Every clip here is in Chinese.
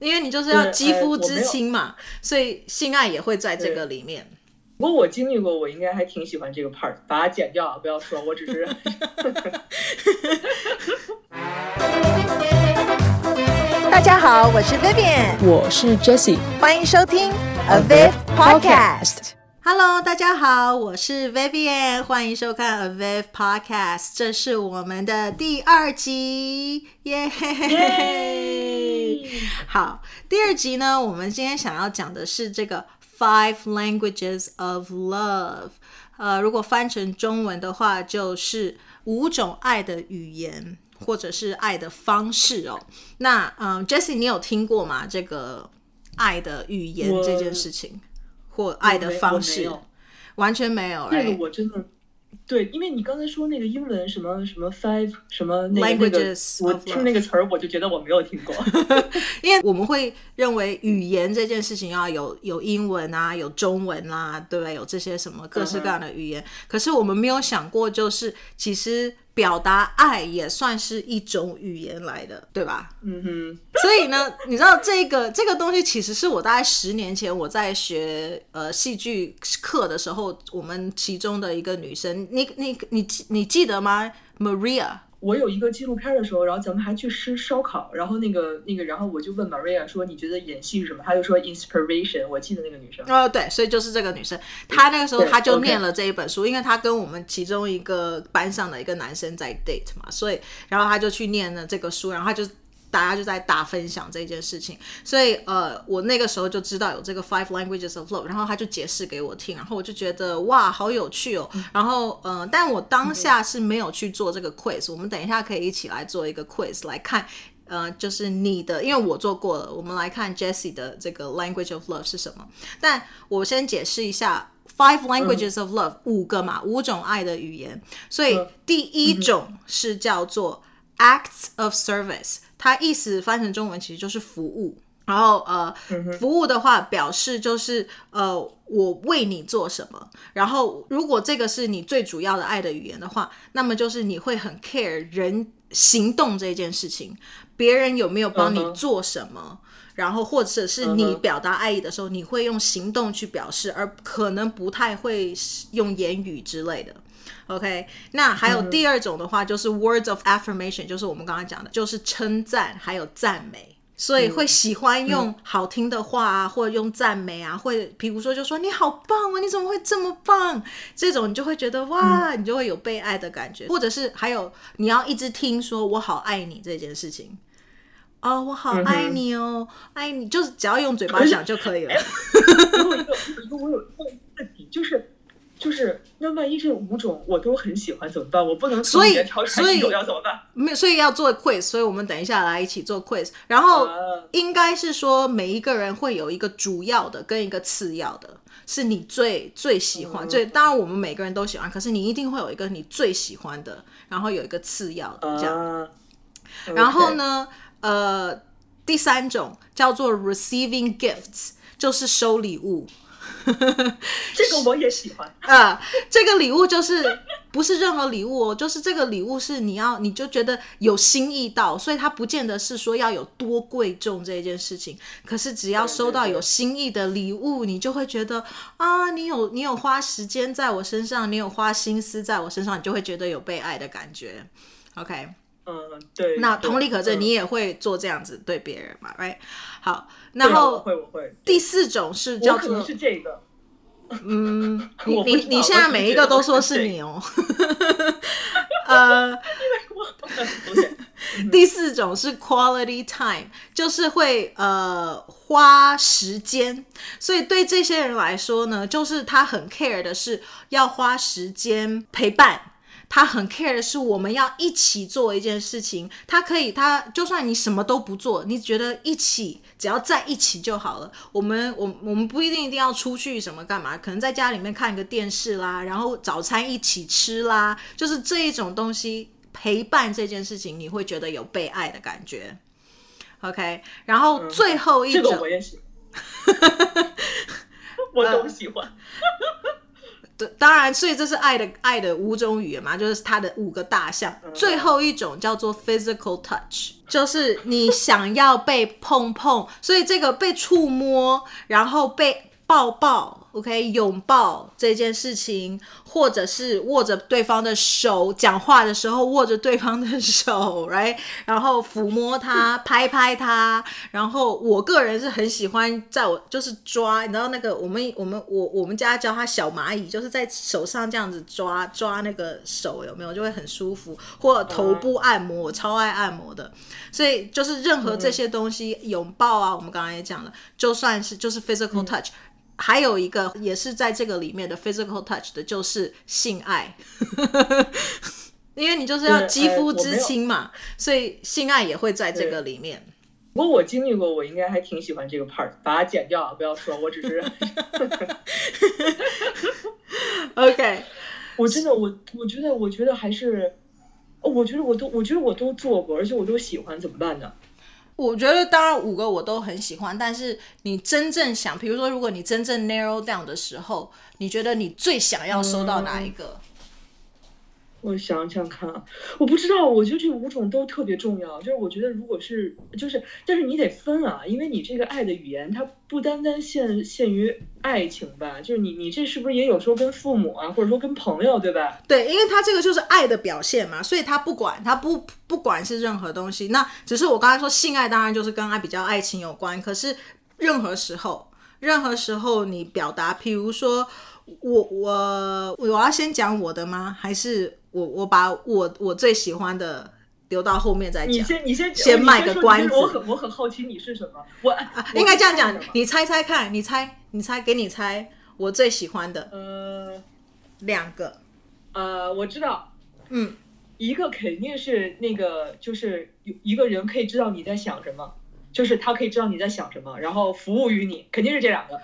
因为你就是要肌肤之亲嘛，所以性爱也会在这个里面。不过我经历过，我应该还挺喜欢这个 part，把它剪掉啊，不要说，我只是。大家好，我是 Vivian，我是 Jessie，欢迎收听 Aviv Podcast。Hello，大家好，我是 Vivian，欢迎收看 Aviv Podcast，这是我们的第二集，耶、yeah! 好，第二集呢，我们今天想要讲的是这个 Five Languages of Love，呃，如果翻成中文的话，就是五种爱的语言。或者是爱的方式哦，那嗯，Jessie，你有听过吗？这个爱的语言这件事情，或爱的方式，完全没有。这个我真的对，因为你刚才说那个英文什么什么 five 什么那个 languages，我听那个词儿我就觉得我没有听过，因为我们会认为语言这件事情要有有英文啊，有中文啊，对不对？有这些什么各式各样的语言，可是我们没有想过，就是其实。表达爱也算是一种语言来的，对吧？嗯哼。所以呢，你知道这个这个东西其实是我大概十年前我在学呃戏剧课的时候，我们其中的一个女生，你你你你记得吗？Maria。我有一个纪录片的时候，然后咱们还去吃烧烤，然后那个那个，然后我就问 Maria 说：“你觉得演戏是什么？”她就说：“inspiration。”我记得那个女生。哦，对，所以就是这个女生，她那个时候她就念了这一本书，因为她跟我们其中一个班上的一个男生在 date 嘛，所以然后她就去念了这个书，然后她就。大家就在大分享这件事情，所以呃，我那个时候就知道有这个 Five Languages of Love，然后他就解释给我听，然后我就觉得哇，好有趣哦。然后呃，但我当下是没有去做这个 quiz，我们等一下可以一起来做一个 quiz 来看，呃，就是你的，因为我做过了，我们来看 Jessie 的这个 Language of Love 是什么。但我先解释一下 Five Languages of Love，五个嘛，五种爱的语言。所以第一种是叫做 Acts of Service。它意思翻成中文其实就是服务，然后呃，服务的话表示就是呃，我为你做什么。然后如果这个是你最主要的爱的语言的话，那么就是你会很 care 人行动这件事情，别人有没有帮你做什么，然后或者是你表达爱意的时候，你会用行动去表示，而可能不太会用言语之类的。OK，那还有第二种的话，就是 words of affirmation，就是我们刚刚讲的，就是称赞还有赞美，所以会喜欢用好听的话啊，或者用赞美啊，或者比如说就说你好棒啊，你怎么会这么棒？这种你就会觉得哇，你就会有被爱的感觉，或者是还有你要一直听说我好爱你这件事情，哦，我好爱你哦，爱你，就是只要用嘴巴讲就可以了。我有一个，我有一个问题就是。就是那万一这五种我都很喜欢怎么办？我不能从里面挑出一种要怎么办？没有，所以要做 quiz，所以我们等一下来一起做 quiz。然后应该是说每一个人会有一个主要的跟一个次要的，是你最最喜欢。最当然我们每个人都喜欢，可是你一定会有一个你最喜欢的，然后有一个次要的这样。然后呢，呃，第三种叫做 receiving gifts，就是收礼物。这个我也喜欢啊！这个礼物就是不是任何礼物哦，就是这个礼物是你要，你就觉得有心意到，所以它不见得是说要有多贵重这件事情。可是只要收到有心意的礼物，你就会觉得啊，你有你有花时间在我身上，你有花心思在我身上，你就会觉得有被爱的感觉。OK。嗯，对。那同理可证，你也会做这样子对别人嘛？Right？好，然后会我会。第四种是叫做是这个。嗯，你你你现在每一个都说是你哦。呃，第四种是 quality time，就是会呃花时间，所以对这些人来说呢，就是他很 care 的是要花时间陪伴。他很 care 的是我们要一起做一件事情，他可以，他就算你什么都不做，你觉得一起只要在一起就好了。我们，我我们不一定一定要出去什么干嘛，可能在家里面看个电视啦，然后早餐一起吃啦，就是这一种东西陪伴这件事情，你会觉得有被爱的感觉。OK，然后最后一种，嗯，这个我也 喜欢，我都喜欢。对，当然，所以这是爱的爱的五种语言嘛，就是它的五个大项。最后一种叫做 physical touch，就是你想要被碰碰，所以这个被触摸，然后被抱抱。OK，拥抱这件事情，或者是握着对方的手，讲话的时候握着对方的手，right？然后抚摸他，拍拍他。然后我个人是很喜欢在我就是抓，你知道那个我们我们我我们家叫它小蚂蚁，就是在手上这样子抓抓那个手，有没有就会很舒服？或头部按摩，我超爱按摩的。所以就是任何这些东西，拥抱啊，我们刚刚也讲了，就算是就是 physical touch。还有一个也是在这个里面的 physical touch 的，就是性爱，因为你就是要肌肤之亲嘛，所以性爱也会在这个里面。不过我经历过，我应该还挺喜欢这个 part，把它剪掉啊，不要说，我只是。OK，我真的，我我觉得，我觉得还是，我觉得我都，我觉得我都做过，而且我都喜欢，怎么办呢？我觉得当然五个我都很喜欢，但是你真正想，比如说如果你真正 narrow down 的时候，你觉得你最想要收到哪一个？我想想看，我不知道，我觉得这五种都特别重要。就是我觉得，如果是就是，但是你得分啊，因为你这个爱的语言，它不单单限限于爱情吧？就是你你这是不是也有时候跟父母啊，或者说跟朋友，对吧？对，因为他这个就是爱的表现嘛，所以他不管他不不管是任何东西，那只是我刚才说性爱，当然就是跟爱比较爱情有关。可是任何时候，任何时候你表达，譬如说我我我要先讲我的吗？还是？我我把我我最喜欢的留到后面再讲。你先你先先卖个关子。我很我很好奇你是什么。我，啊、我应该这样讲，你猜猜看，你猜你猜给你猜我最喜欢的。呃，两个。呃，我知道。嗯，一个肯定是那个，就是有一个人可以知道你在想什么，就是他可以知道你在想什么，然后服务于你，肯定是这两个。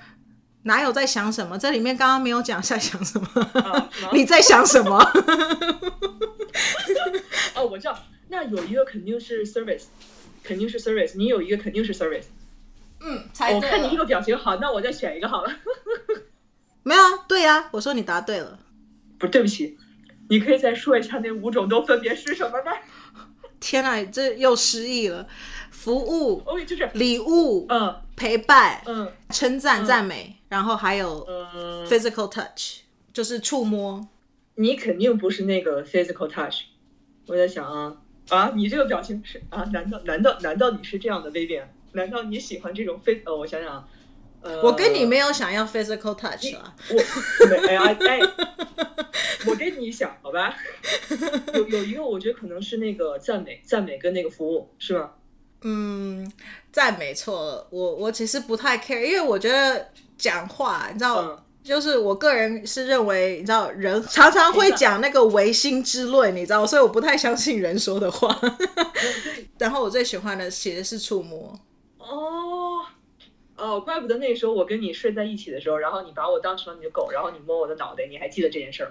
哪有在想什么？这里面刚刚没有讲在想什么。啊、你在想什么？哦，我知道，那有一个肯定是 service，肯定是 service。你有一个肯定是 service。嗯。我看你这个表情好，那我再选一个好了。没有啊，对呀、啊，我说你答对了。不，对不起，你可以再说一下那五种都分别是什么吗？天哪，这又失忆了。服务，哦，就是礼物，嗯，陪伴，嗯，称赞、赞美。然后还有 physical touch，、嗯、就是触摸。你肯定不是那个 physical touch。我在想啊啊，你这个表情是啊？难道难道难道你是这样的 Vivian？难道你喜欢这种 phys？呃，我想想，呃，我跟你没有想要 physical touch 啊。我没哎呀哎，我跟你想好吧。有有一个，我觉得可能是那个赞美、赞美跟那个服务，是吗？嗯，赞没错了。我我其实不太 care，因为我觉得。讲话，你知道，嗯、就是我个人是认为，你知道，人常常会讲那个唯心之论，你知道，所以我不太相信人说的话。然后我最喜欢的其实是触摸。哦，哦，怪不得那时候我跟你睡在一起的时候，然后你把我当成了你的狗，然后你摸我的脑袋，你还记得这件事吗？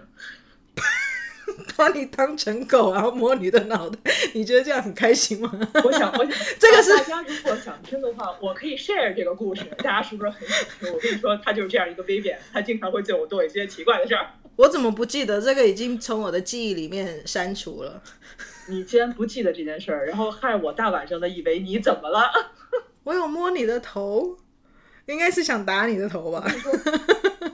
把你当成狗，然后摸你的脑袋，你觉得这样很开心吗？我想，我想，这个是大家如果想听的话，我可以 share 这个故事，大家是不是很想听？我跟你说，他就是这样一个 baby，他经常会对我做一些奇怪的事儿。我怎么不记得？这个已经从我的记忆里面删除了。你既然不记得这件事儿，然后害我大晚上的以为你怎么了？我有摸你的头，应该是想打你的头吧。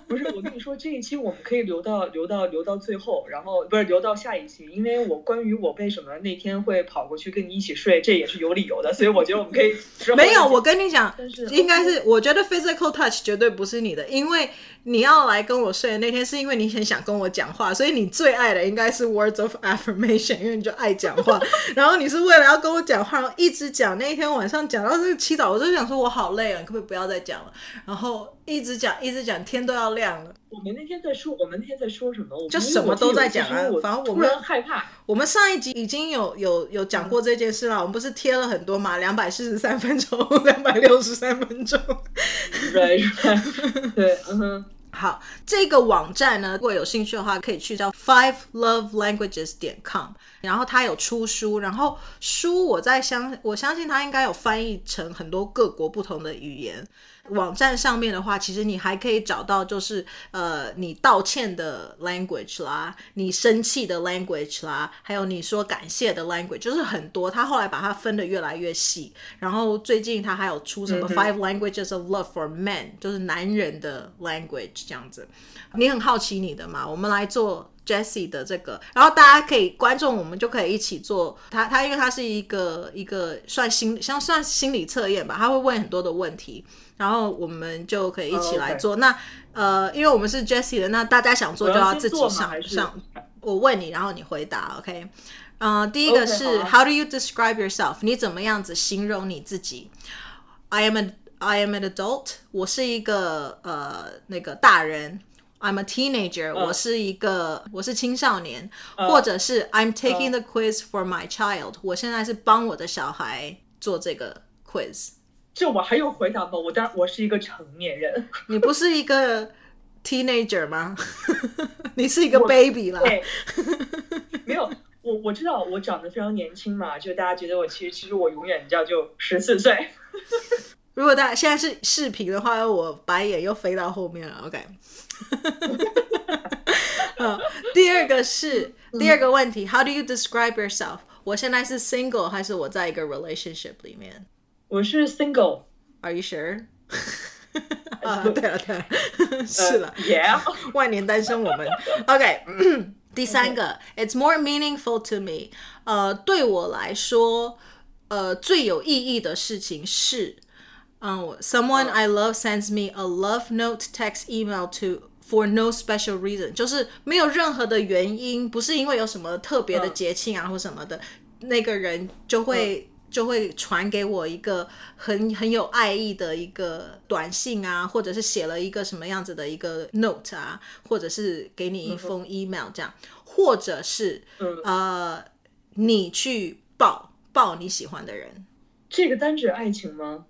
不是，我跟你说，这一期我们可以留到留到留到最后，然后不是留到下一期，因为我关于我为什么那天会跑过去跟你一起睡，这也是有理由的，所以我觉得我们可以。没有，我跟你讲，应该是我觉得 physical touch 绝对不是你的，因为你要来跟我睡的那天是因为你很想跟我讲话，所以你最爱的应该是 words of affirmation，因为你就爱讲话，然后你是为了要跟我讲话，然后一直讲，那一天晚上讲到这个七早，我就想说我好累啊，你可不可以不要再讲了？然后。一直讲，一直讲，天都要亮了。我们那天在说，我们那天在说什么？就什么都在讲啊。反正我们害怕。我们上一集已经有有有讲过这件事了。嗯、我们不是贴了很多嘛？两百四十三分钟，两百六十三分钟。对对 对，嗯哼。好，这个网站呢，如果有兴趣的话，可以去叫 Five Love Languages 点 com，然后它有出书，然后书我在相我相信它应该有翻译成很多各国不同的语言。网站上面的话，其实你还可以找到，就是呃，你道歉的 language 啦，你生气的 language 啦，还有你说感谢的 language，就是很多。他后来把它分的越来越细，然后最近他还有出什么 Five Languages of Love for Men，就是男人的 language 这样子。你很好奇你的嘛？我们来做 Jessie 的这个，然后大家可以观众，我们就可以一起做。他他因为他是一个一个算心像算心理测验吧，他会问很多的问题。然后我们就可以一起来做。Oh. 那呃，因为我们是 Jessie 的，那大家想做就要自己想想。我问你，然后你回答，OK？呃，第一个是 okay, How do you describe yourself？你怎么样子形容你自己？I am a I am an adult。我是一个呃那个大人。I'm a teenager。Uh, 我是一个我是青少年，uh, 或者是 I'm taking the quiz for my child。我现在是帮我的小孩做这个 quiz。这我还用回答吗？我当然我是一个成年人。你不是一个 teenager 吗？你是一个 baby 啦。对，没有，我我知道我长得非常年轻嘛，就大家觉得我其实其实我永远你知道就十四岁。如果大家现在是视频的话，我白眼又飞到后面了。OK。嗯，第二个是第二个问题，How do you describe yourself？我现在是 single 还是我在一个 relationship 里面？我是 single。Are you sure？啊，对了对了，是了，Yeah，万年单身我们。OK，第三个，It's more meaningful to me。呃，对我来说，呃，最有意义的事情是，嗯，Someone I love sends me a love note, text, email to for no special reason，就是没有任何的原因，不是因为有什么特别的节庆啊或什么的，那个人就会。 就会传给我一个很很有爱意的一个短信啊，或者是写了一个什么样子的一个 note 啊，或者是给你一封 email 这样，或者是呃，你去抱抱你喜欢的人。这个单指爱情吗？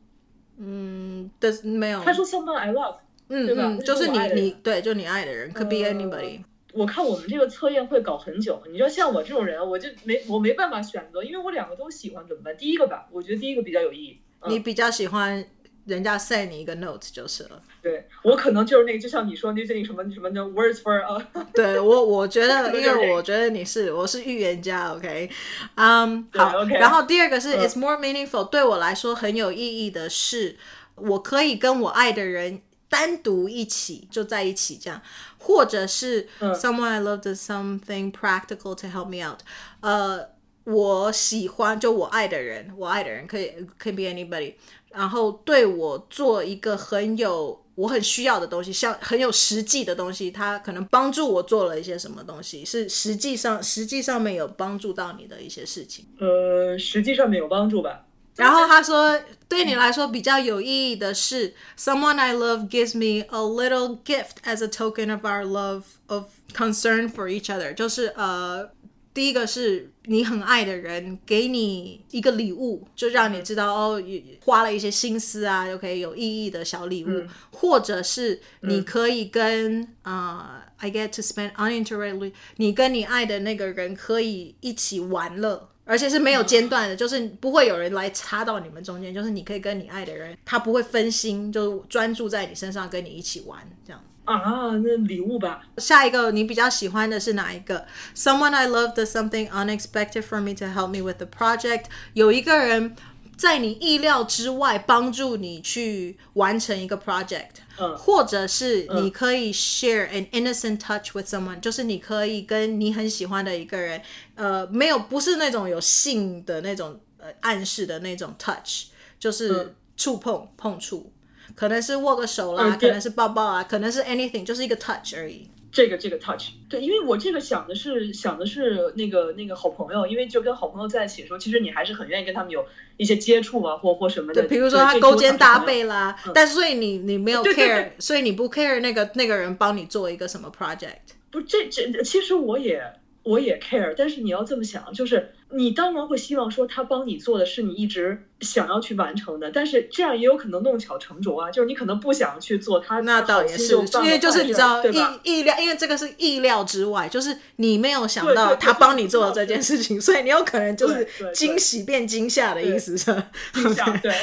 嗯，的没有。他说 someone I love，嗯，对吧？嗯，就是你你对，就你爱的人，could be anybody。我看我们这个测验会搞很久，你说像我这种人，我就没我没办法选择，因为我两个都喜欢，怎么办？第一个吧，我觉得第一个比较有意义。嗯、你比较喜欢人家 send 你一个 note 就是了。对，我可能就是那个，就像你说那些什么什么的 words for 啊。对我，我觉得，因为我觉得你是我是预言家，OK，嗯、um,，好，okay. 然后第二个是、嗯、it's more meaningful，对我来说很有意义的是，我可以跟我爱的人单独一起就在一起这样。或者是 someone I love does something practical to help me out。呃，我喜欢就我爱的人，我爱的人可以可以 be anybody，然后对我做一个很有我很需要的东西，像很有实际的东西，他可能帮助我做了一些什么东西，是实际上实际上面有帮助到你的一些事情。呃，实际上面有帮助吧。然后他说，对你来说比较有意义的是，someone I love gives me a little gift as a token of our love of concern for each other。就是呃，第一个是你很爱的人给你一个礼物，就让你知道哦，花了一些心思啊，就可以有意义的小礼物，或者是你可以跟啊、呃、I get to spend uninterruptedly，你跟你爱的那个人可以一起玩乐。 而且是没有间断的，就是不会有人来插到你们中间，就是你可以跟你爱的人，他不会分心，就专注在你身上，跟你一起玩这样。啊，那礼物吧。下一个你比较喜欢的是哪一个？Someone I love does something unexpected for me to help me with the project。有一个人在你意料之外帮助你去完成一个 project。嗯，或者是你可以 share an innocent touch with someone，就是你可以跟你很喜欢的一个人，呃，没有不是那种有性的那种呃暗示的那种 touch，就是触碰碰触，可能是握个手啦，可能是抱抱啊，可能是 anything，就是一个 touch 而已。这个这个 touch，对，因为我这个想的是想的是那个那个好朋友，因为就跟好朋友在一起的时候，其实你还是很愿意跟他们有一些接触啊，或或什么的。对，比如说他勾肩搭背啦，嗯、但所以你你没有 care，对对对，所以你不 care 那个那个人帮你做一个什么 project。不，这这其实我也我也 care，但是你要这么想，就是你当然会希望说他帮你做的是你一直想要去完成的，但是这样也有可能弄巧成拙啊，就是你可能不想去做他，那倒也是，因为就是你知道意意料，因为这个是意料之外，就是你没有想到他帮你做了这件事情，所以你有可能就是惊喜变惊吓的意思是吧？惊吓，对，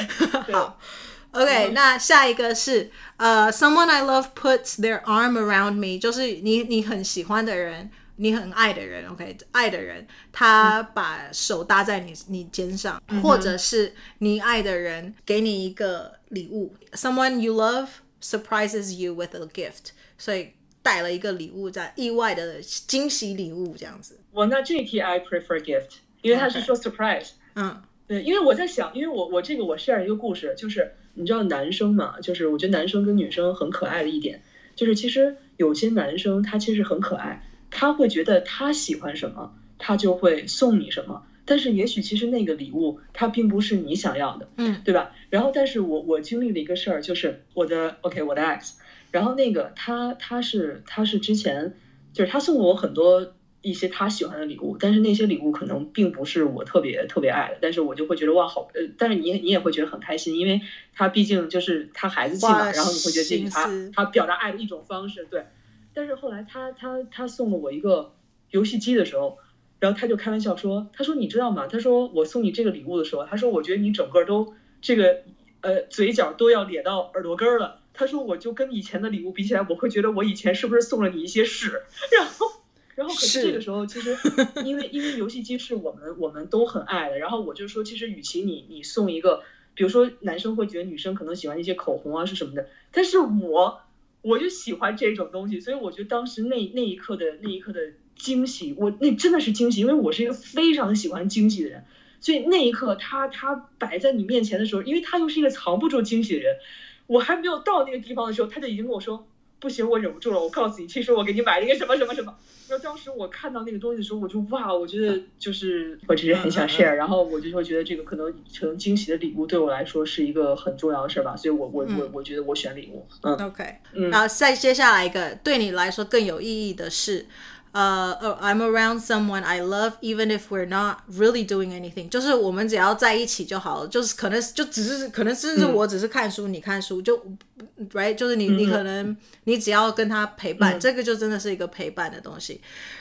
好，OK，那下一个是呃、uh,，someone I love puts their arm around me，就是你你很喜欢的人。你很爱的人，OK，爱的人，他把手搭在你你肩上，嗯、或者是你爱的人给你一个礼物，someone you love surprises you with a gift，所以带了一个礼物，在意外的惊喜礼物这样子。我那这一题 I prefer gift，因为他是说 surprise，嗯，对，因为我在想，因为我我这个我 share 一个故事，就是你知道男生嘛，就是我觉得男生跟女生很可爱的一点，就是其实有些男生他其实很可爱。他会觉得他喜欢什么，他就会送你什么。但是也许其实那个礼物他并不是你想要的，嗯，对吧？然后，但是我我经历了一个事儿，就是我的 OK，我的 ex，然后那个他他是他是之前就是他送过我很多一些他喜欢的礼物，但是那些礼物可能并不是我特别特别爱的，但是我就会觉得哇好，呃，但是你你也会觉得很开心，因为他毕竟就是他孩子气嘛，然后你会觉得这是他他表达爱的一种方式，对。但是后来他他他送了我一个游戏机的时候，然后他就开玩笑说：“他说你知道吗？他说我送你这个礼物的时候，他说我觉得你整个都这个呃嘴角都要咧到耳朵根儿了。他说我就跟以前的礼物比起来，我会觉得我以前是不是送了你一些屎？然后然后可是这个时候其实因为因为游戏机是我们我们都很爱的，然后我就说其实与其你你送一个，比如说男生会觉得女生可能喜欢一些口红啊是什么的，但是我。我就喜欢这种东西，所以我觉得当时那那一刻的那一刻的惊喜，我那真的是惊喜，因为我是一个非常喜欢惊喜的人，所以那一刻他他摆在你面前的时候，因为他又是一个藏不住惊喜的人，我还没有到那个地方的时候，他就已经跟我说。不行，我忍不住了。我告诉你，其实我给你买了一个什么什么什么。然后当时我看到那个东西的时候，我就哇，我觉得就是我只是很想 share。然后我就会觉得这个可能成惊喜的礼物对我来说是一一个很重要的事儿吧。所以我我我我觉得我选礼物。嗯，OK，嗯，然后再接下来一个对你来说更有意义的是。呃、uh，I'm around someone I love, even if we're not really doing anything。就是我们只要在一起就好了。就是可能就只是可能是我只是看书，嗯、你看书就，right？就是你你可能你只要跟他陪伴，嗯、这个就真的是一个陪伴的东西。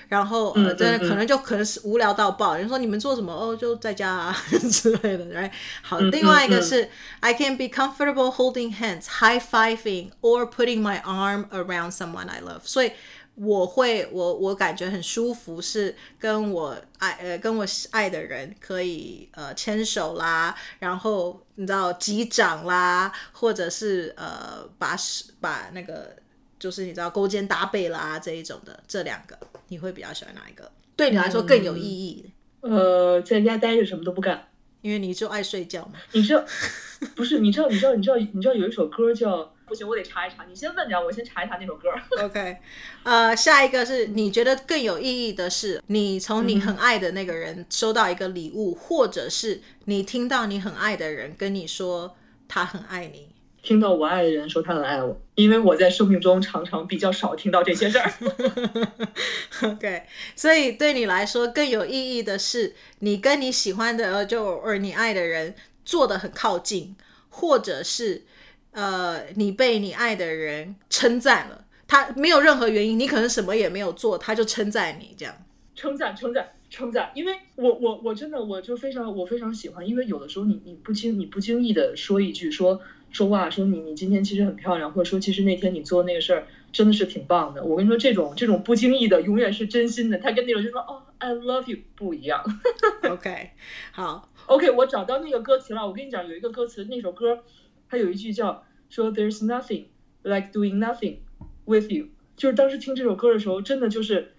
然后呃，真的可能就可能是无聊到爆。人说你们做什么？哦，就在家啊之类的，right？好，另外一个是、嗯、I can be comfortable holding hands, high fiving, or putting my arm around someone I love。所以。 我会，我我感觉很舒服，是跟我爱呃跟我爱的人可以呃牵手啦，然后你知道击掌啦，或者是呃把把那个就是你知道勾肩搭背啦这一种的，这两个你会比较喜欢哪一个？对你来说更有意义？嗯、呃，在家待着什么都不干，因为你就爱睡觉嘛。你知道不是？你知道你知道你知道你知道有一首歌叫。不行，我得查一查。你先问着，我先查一查那首歌。OK，呃，下一个是你觉得更有意义的是，你从你很爱的那个人收到一个礼物，嗯、或者是你听到你很爱的人跟你说他很爱你。听到我爱的人说他很爱我，因为我在生命中常常比较少听到这些事儿。OK，所以对你来说更有意义的是，你跟你喜欢的就而你爱的人坐得很靠近，或者是。呃，你被你爱的人称赞了，他没有任何原因，你可能什么也没有做，他就称赞你这样。称赞，称赞，称赞，因为我我我真的我就非常我非常喜欢，因为有的时候你你不经你不经意的说一句说说话说你你今天其实很漂亮，或者说其实那天你做那个事儿真的是挺棒的。我跟你说，这种这种不经意的永远是真心的，他跟那种就说哦 I love you 不一样。OK，好，OK，我找到那个歌词了。我跟你讲，有一个歌词，那首歌。他有一句叫说 "There's nothing like doing nothing with you"，就是当时听这首歌的时候，真的就是，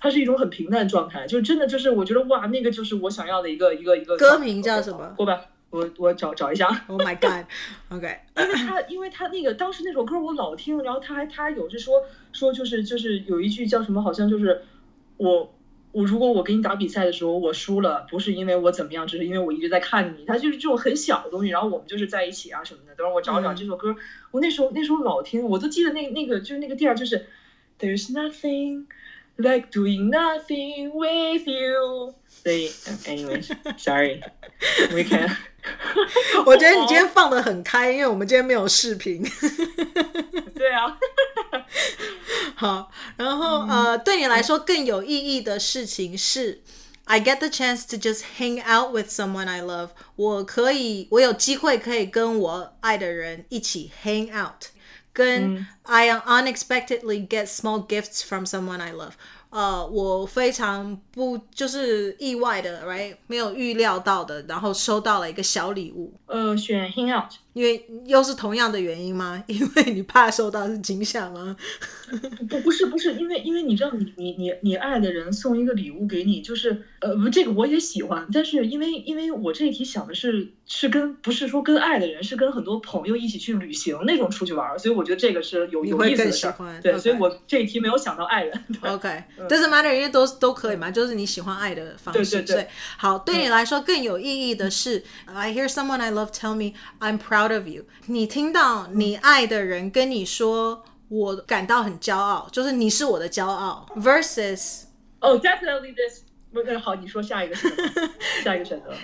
它是一种很平淡状态，就是真的就是我觉得哇，那个就是我想要的一个一个一个。歌名叫什么？过吧，我我找找一下。Oh my god，OK，因为他因为他那个当时那首歌我老听，然后他还他还有是说说就是就是有一句叫什么，好像就是我。我如果我跟你打比赛的时候我输了，不是因为我怎么样，只是因为我一直在看你。他就是这种很小的东西，然后我们就是在一起啊什么的。等会儿我找找这首歌，嗯、我那时候那时候老听，我都记得那那个就是那个调，就是 There's nothing like doing nothing with you。所以，anyways，sorry，we can。我觉得你今天放的很开，因为我们今天没有视频。对啊。好，然后呃，对你来说更有意义的事情是，I get the chance to just hang out with someone I love。我可以，我有机会可以跟我爱的人一起 hang out，跟 I unexpectedly get small gifts from someone I love。呃，我非常不就是意外的，right？没有预料到的，然后收到了一个小礼物。呃，选 hang out， 因为又是同样的原因吗？因为你怕受到是惊吓吗？不，不是，不是，因为因为你知道你，你你你你爱的人送一个礼物给你，就是呃，不，这个我也喜欢，但是因为因为我这一题想的是是跟不是说跟爱的人，是跟很多朋友一起去旅行那种出去玩，所以我觉得这个是有有意思的事儿。对.所以我这一题没有想到爱人。OK。Doesn't matter，因为都都可以嘛，就是你喜欢爱的方式。对对对。好，对你来说更有意义的是、嗯、，I hear someone I love tell me I'm proud of you。你听到你爱的人跟你说，我感到很骄傲，就是你是我的骄傲。Versus，哦、oh,，definitely this。好，你说下一个选择，下一个选择。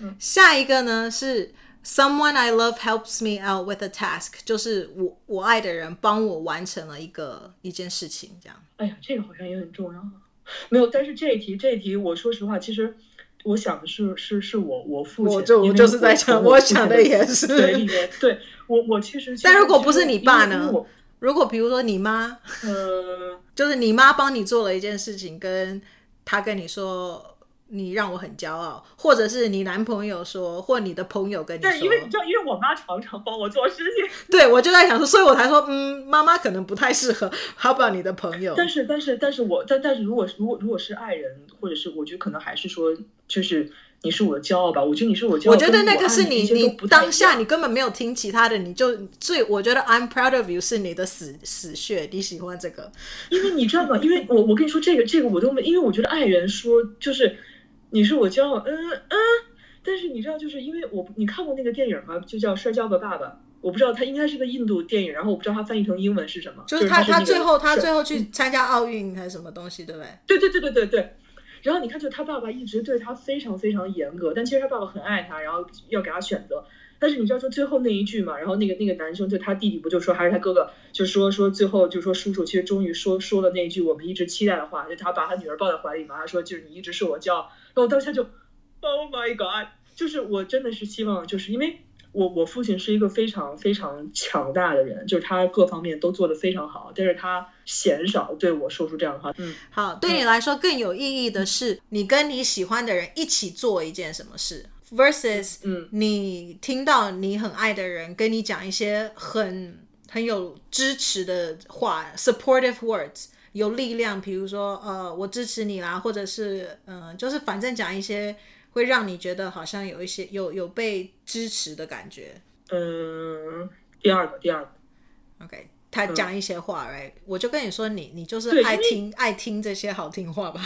嗯，下一个呢是。Someone I love helps me out with a task，就是我我爱的人帮我完成了一个一件事情，这样。哎呀，这个好像也很重要。没有，但是这一题这一题，我说实话，其实我想的是是是我我父亲，我就我就是在想，我想的也是。对，对我我其实，但如果不是你爸呢？如果比如说你妈，呃，就是你妈帮你做了一件事情，跟他跟你说。你让我很骄傲，或者是你男朋友说，或你的朋友跟你说，对，因为你知道，因为我妈常常帮我做事情，对，我就在想说，所以我才说，嗯，妈妈可能不太适合 about 你的朋友？但是，但是，但是我，但但是如果如果如果是爱人，或者是我觉得可能还是说，就是你是我的骄傲吧。我觉得你是我骄傲。我觉得那个是你你当下你根本没有听其他的，你就最我觉得 I'm proud of you 是你的死死穴，你喜欢这个，因为你知道吗？因为我我跟你说这个这个我都没，因为我觉得爱人说就是。你是我骄傲，嗯嗯，但是你知道，就是因为我你看过那个电影吗？就叫《摔跤吧，爸爸》。我不知道他应该是个印度电影，然后我不知道他翻译成英文是什么。就是他，他最后他最后去参加奥运还是什么东西，对不对？对对对对对对。然后你看，就他爸爸一直对他非常非常严格，但其实他爸爸很爱他，然后要给他选择。但是你知道，就最后那一句嘛，然后那个那个男生对他弟弟不就说，还是他哥哥就说说最后就说叔叔其实终于说说了那一句我们一直期待的话，就他把他女儿抱在怀里嘛，他说就是你一直是我骄傲。然后我当下就。Oh my god！就是我真的是希望，就是因为我我父亲是一个非常非常强大的人，就是他各方面都做得非常好，但是他鲜少对我说出这样的话。嗯，好，对你来说更有意义的是，你跟你喜欢的人一起做一件什么事，versus 嗯，你听到你很爱的人跟你讲一些很很有支持的话，supportive words，有力量，比如说呃，我支持你啦，或者是嗯、呃，就是反正讲一些。会让你觉得好像有一些有有被支持的感觉。嗯，第二个，第二个，OK，他讲一些话，哎、嗯，我就跟你说，你你就是爱听爱听这些好听话吧。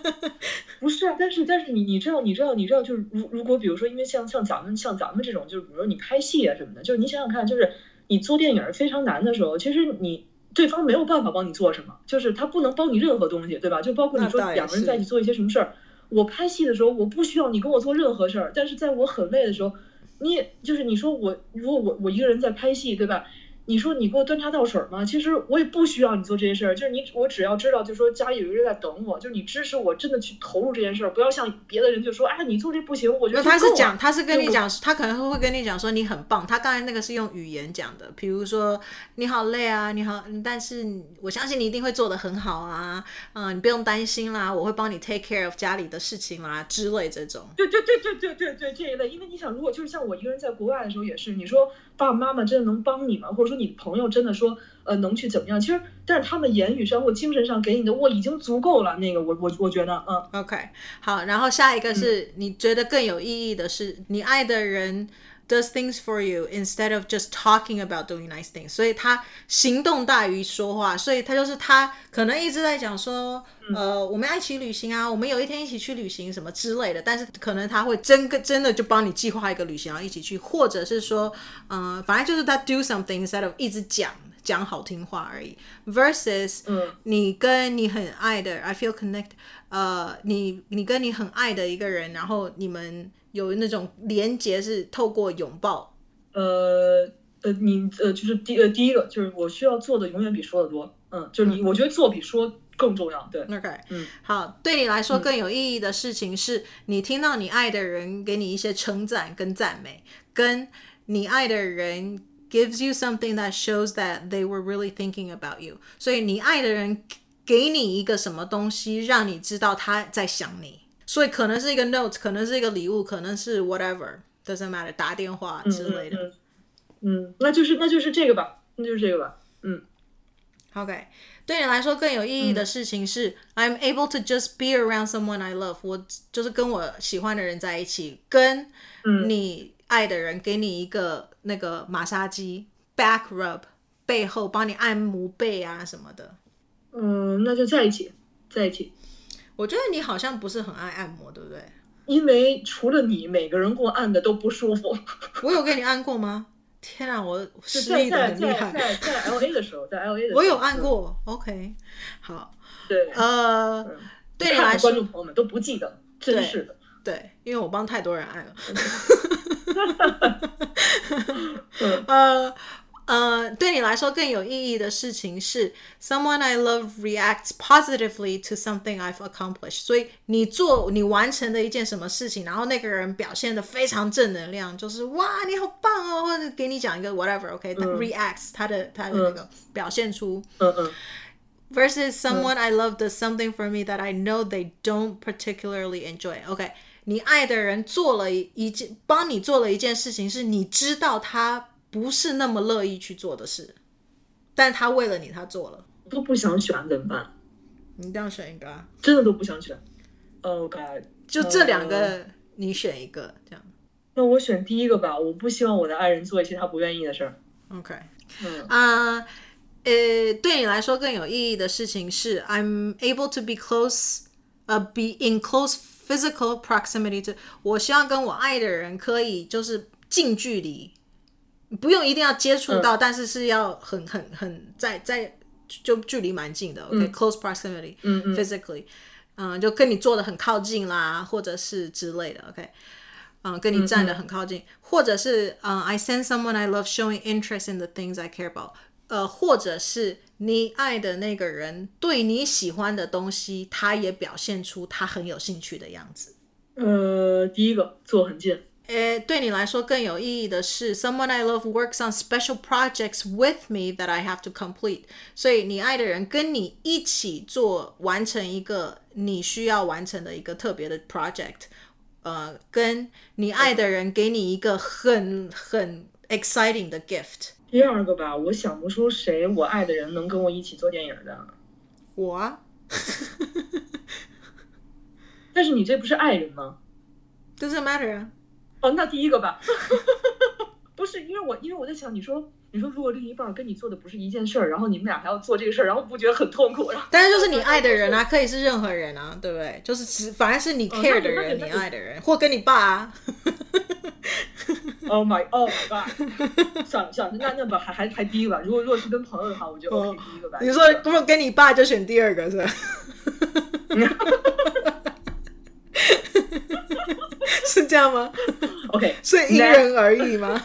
不是啊，但是但是你你知道你知道你知道，就是如如果比如说，因为像像咱们像咱们这种，就是比如说你拍戏啊什么的，就是你想想看，就是你做电影非常难的时候，其实你对方没有办法帮你做什么，就是他不能帮你任何东西，对吧？就包括你说两个人在一起做一些什么事儿。我拍戏的时候，我不需要你跟我做任何事儿，但是在我很累的时候，你也就是你说我，如果我我一个人在拍戏，对吧？你说你给我端茶倒水吗？其实我也不需要你做这些事儿，就是你我只要知道，就说家里有一个人在等我，就是你支持我，真的去投入这件事儿，不要像别的人就说，哎，你做这不行。我觉得他是讲，他是跟你讲，他可能会跟你讲说你很棒。他刚才那个是用语言讲的，比如说你好累啊，你好，但是我相信你一定会做得很好啊，嗯，你不用担心啦，我会帮你 take care of 家里的事情啦之类这种。对对对对对对对，这一类，因为你想，如果就是像我一个人在国外的时候也是，你说。爸爸妈妈真的能帮你吗？或者说你朋友真的说，呃，能去怎么样？其实，但是他们言语上或精神上给你的，我已经足够了。那个我，我我我觉得，嗯，OK，好。然后下一个是你觉得更有意义的是，嗯、你爱的人。Does things for you instead of just talking about doing nice things，所以他行动大于说话，所以他就是他可能一直在讲说，呃，我们要一起旅行啊，我们有一天一起去旅行什么之类的，但是可能他会真个真的就帮你计划一个旅行，然后一起去，或者是说，嗯、呃，反正就是他 do something instead of 一直讲讲好听话而已，versus，嗯，你跟你很爱的，I feel connect，呃，你你跟你很爱的一个人，然后你们有那种连接是透过拥抱，呃呃，你呃就是第呃第一个就是我需要做的永远比说的多，嗯，就是你、嗯、我觉得做比说更重要，对，OK，嗯，好，对你来说更有意义的事情是、嗯、你听到你爱的人给你一些称赞跟赞美，跟你爱的人。Gives you something that shows that they were really thinking about you。所以你爱的人给你一个什么东西，让你知道他在想你。所以可能是一个 note，可能是一个礼物，可能是 whatever，doesn't matter，打电话之类的。嗯，嗯，嗯，那就是那就是这个吧，那就是这个吧。嗯，OK。对你来说更有意义的事情是、嗯、I'm able to just be around someone I love。我就是跟我喜欢的人在一起，跟你。爱的人给你一个那个马杀鸡 back rub 背后帮你按摩背啊什么的，嗯，那就在一起，在一起。我觉得你好像不是很爱按摩，对不对？因为除了你，每个人给我按的都不舒服。我有给你按过吗？天啊，我失忆的很厉害。在在，L A 的时候，在 L A 的时候，我有按过。嗯、OK，好。对，呃，嗯、对你来说，观众朋友们都不记得，真是的。对，对，因为我帮太多人按了。呃呃，对你来说更有意义的事情是，someone I love reacts positively to something I've accomplished。所以你做你完成的一件什么事情，然后那个人表现得非常正能量，就是哇你好棒哦，或者给你讲一个 whatever，OK，他 reacts 他的他的那个表现出，嗯嗯，versus someone I love does something for me that I know they don't particularly enjoy，OK。你爱的人做了一件，帮你做了一件事情，是你知道他 不是那么乐意去做的事，但他为了你，他做了。都不想选怎么办？你一定要选一个啊！真的都不想选。OK，就这两个，你选一个，这样。那我选第一个吧。我不希望我的爱人做一些他不愿意的事儿。OK，嗯啊，呃，对你来说更有意义的事情是，I'm able to be close，呃，be in close。Physical proximity to，我希望跟我爱的人可以就是近距离，不用一定要接触到，嗯、但是是要很很很在在就距离蛮近的。OK，close、okay? proximity，嗯嗯，physically，嗯，就跟你坐的很靠近啦，或者是之类的。OK，嗯，跟你站的很靠近，嗯、或者是嗯，I sense someone I love showing interest in the things I care about。呃，或者是你爱的那个人对你喜欢的东西，他也表现出他很有兴趣的样子。呃，第一个坐很近。呃，对你来说更有意义的是，someone I love works on special projects with me that I have to complete。所以你爱的人跟你一起做，完成一个你需要完成的一个特别的 project。呃，跟你爱的人给你一个很很 exciting 的 gift。第二个吧，我想不出谁我爱的人能跟我一起做电影的。我啊，但是你这不是爱人吗？Doesn't matter 啊。 哦，那第一个吧。不是，因为我因为我在想，你说你说如果另一半跟你做的不是一件事儿，然后你们俩还要做这个事儿，然后不觉得很痛苦？但是就是你 爱的人啊，可以是任何人啊，对不对？就是只反而是你 care 的人，你爱的人，或跟你爸啊。Oh my, oh my god！算了算了，那那不还还还第一个吧。如果如果是跟朋友的话，我就 OK 第一个吧。你说如果跟你爸就选第二个是吧？是这样吗？OK，所以因人而异吗？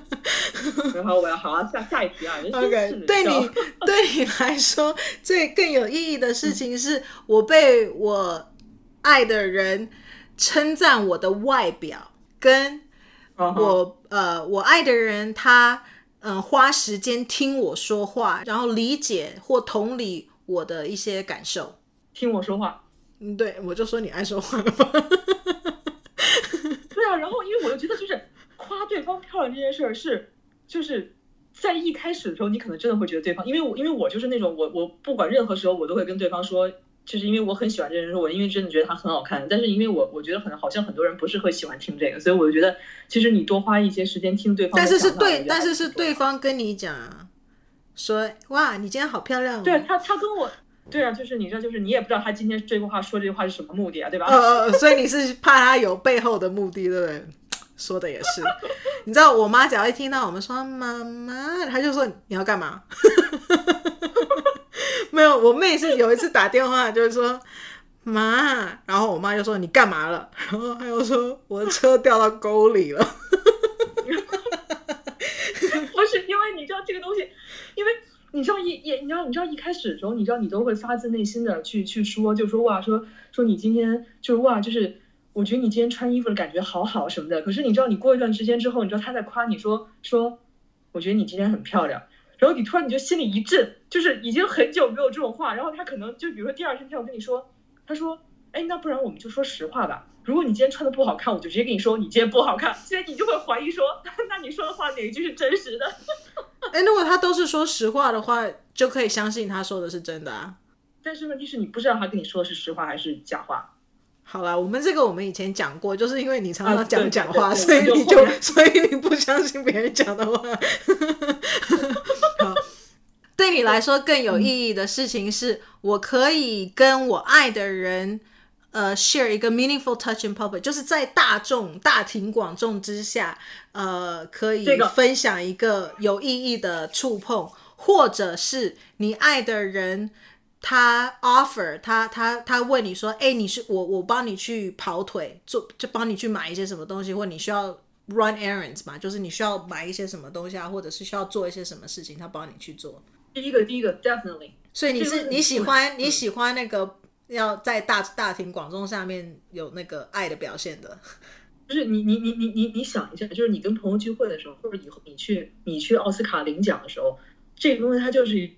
然后我要好好下下一题啊。OK，对你对你来说最更有意义的事情是我被我爱的人称赞我的外表跟。我呃，我爱的人他嗯、呃、花时间听我说话，然后理解或同理我的一些感受，听我说话。嗯，对，我就说你爱说话了吧。对啊，然后因为我就觉得就是夸对方漂亮这件事儿是就是在一开始的时候，你可能真的会觉得对方，因为我因为我就是那种我我不管任何时候我都会跟对方说。就是因为我很喜欢这个人，说我因为真的觉得他很好看，但是因为我我觉得很好像很多人不是会喜欢听这个，所以我就觉得其实你多花一些时间听对方。但是是对，但是是对方跟你讲说哇，你今天好漂亮。哦对他，他跟我对啊，就是你知道，就是你也不知道他今天这句话说这句话是什么目的啊，对吧？呃呃，所以你是怕他有背后的目的，对不对？说的也是。你知道，我妈只要一听到我们说妈妈，她就说你要干嘛？没有，我妹是有一次打电话，就是说妈，然后我妈就说你干嘛了？然后她又说我的车掉到沟里了。不是因为你知道这个东西，你知道一一你知道你知道一开始的时候，你知道你都会发自内心的去去说，就说哇，说说你今天就是哇，就是我觉得你今天穿衣服的感觉好好什么的。可是你知道，你过一段时间之后，你知道他在夸你说说，我觉得你今天很漂亮。然后你突然你就心里一震，就是已经很久没有这种话。然后他可能就比如说第二天他要跟你说，他说，哎，那不然我们就说实话吧。如果你今天穿的不好看，我就直接跟你说你今天不好看。所以你就会怀疑说，那你说的话哪一句是真实的？哎，如果他都是说实话的话，就可以相信他说的是真的啊。但是问题是你不知道他跟你说的是实话还是假话。好了，我们这个我们以前讲过，就是因为你常常讲讲话，所以你就所以你不相信别人讲的话。好，对你来说更有意义的事情是，嗯、我可以跟我爱的人，呃，share 一个 meaningful touch in public，就是在大众大庭广众之下，呃，可以分享一个有意义的触碰，或者是你爱的人。他 offer 他他他问你说，哎、欸，你是我我帮你去跑腿做，就帮你去买一些什么东西，或你需要 run errands 嘛，就是你需要买一些什么东西啊，或者是需要做一些什么事情，他帮你去做。第一个第一个 definitely，所以你是你喜欢你喜欢那个要在大大庭广众下面有那个爱的表现的，就是你你你你你你想一下，就是你跟朋友聚会的时候，或者以后你去你去奥斯卡领奖的时候，这个东西它就是。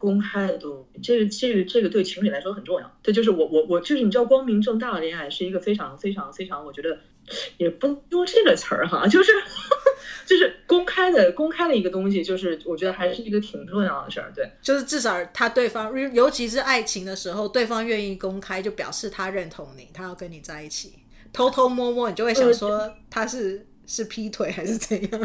公开的东西，这个这个这个对情侣来说很重要。这就是我我我就是你知道，光明正大的恋爱是一个非常非常非常，我觉得也不能用这个词儿哈，就是 就是公开的公开的一个东西，就是我觉得还是一个挺重要的事儿。对，就是至少他对方，尤其是爱情的时候，对方愿意公开，就表示他认同你，他要跟你在一起。偷偷摸摸，你就会想说他是。是劈腿还是怎样？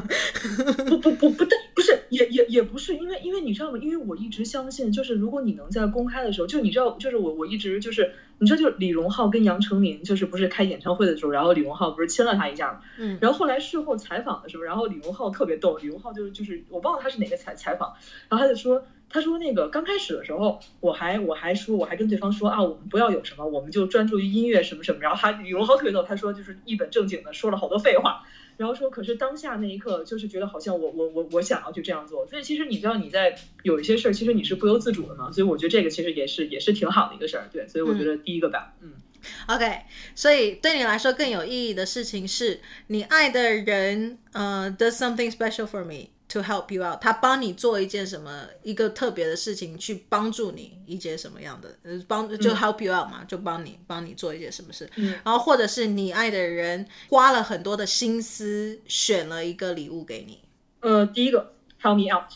不不不不，但不是也也也不是，因为因为你知道吗？因为我一直相信，就是如果你能在公开的时候，就你知道，就是我我一直就是你知道，就是李荣浩跟杨丞琳就是不是开演唱会的时候，然后李荣浩不是亲了他一下嘛？嗯，然后后来事后采访的时候，然后李荣浩特别逗，李荣浩就是就是我忘了他是哪个采采访，然后他就说，他说那个刚开始的时候，我还我还说我还跟对方说啊，我们不要有什么，我们就专注于音乐什么什么，然后他李荣浩特别逗，他说就是一本正经的说了好多废话。然后说，可是当下那一刻，就是觉得好像我我我我想要去这样做。所以其实你知道你在有一些事儿，其实你是不由自主的嘛。所以我觉得这个其实也是也是挺好的一个事儿。对，所以我觉得第一个吧，嗯。嗯、OK，所以对你来说更有意义的事情是你爱的人，呃，does something special for me。To help you out，他帮你做一件什么一个特别的事情，去帮助你一些什么样的，呃，帮就 help you out 嘛，嗯、就帮你帮你做一件什么事。嗯，然后或者是你爱的人花了很多的心思选了一个礼物给你。呃，第一个 help me out。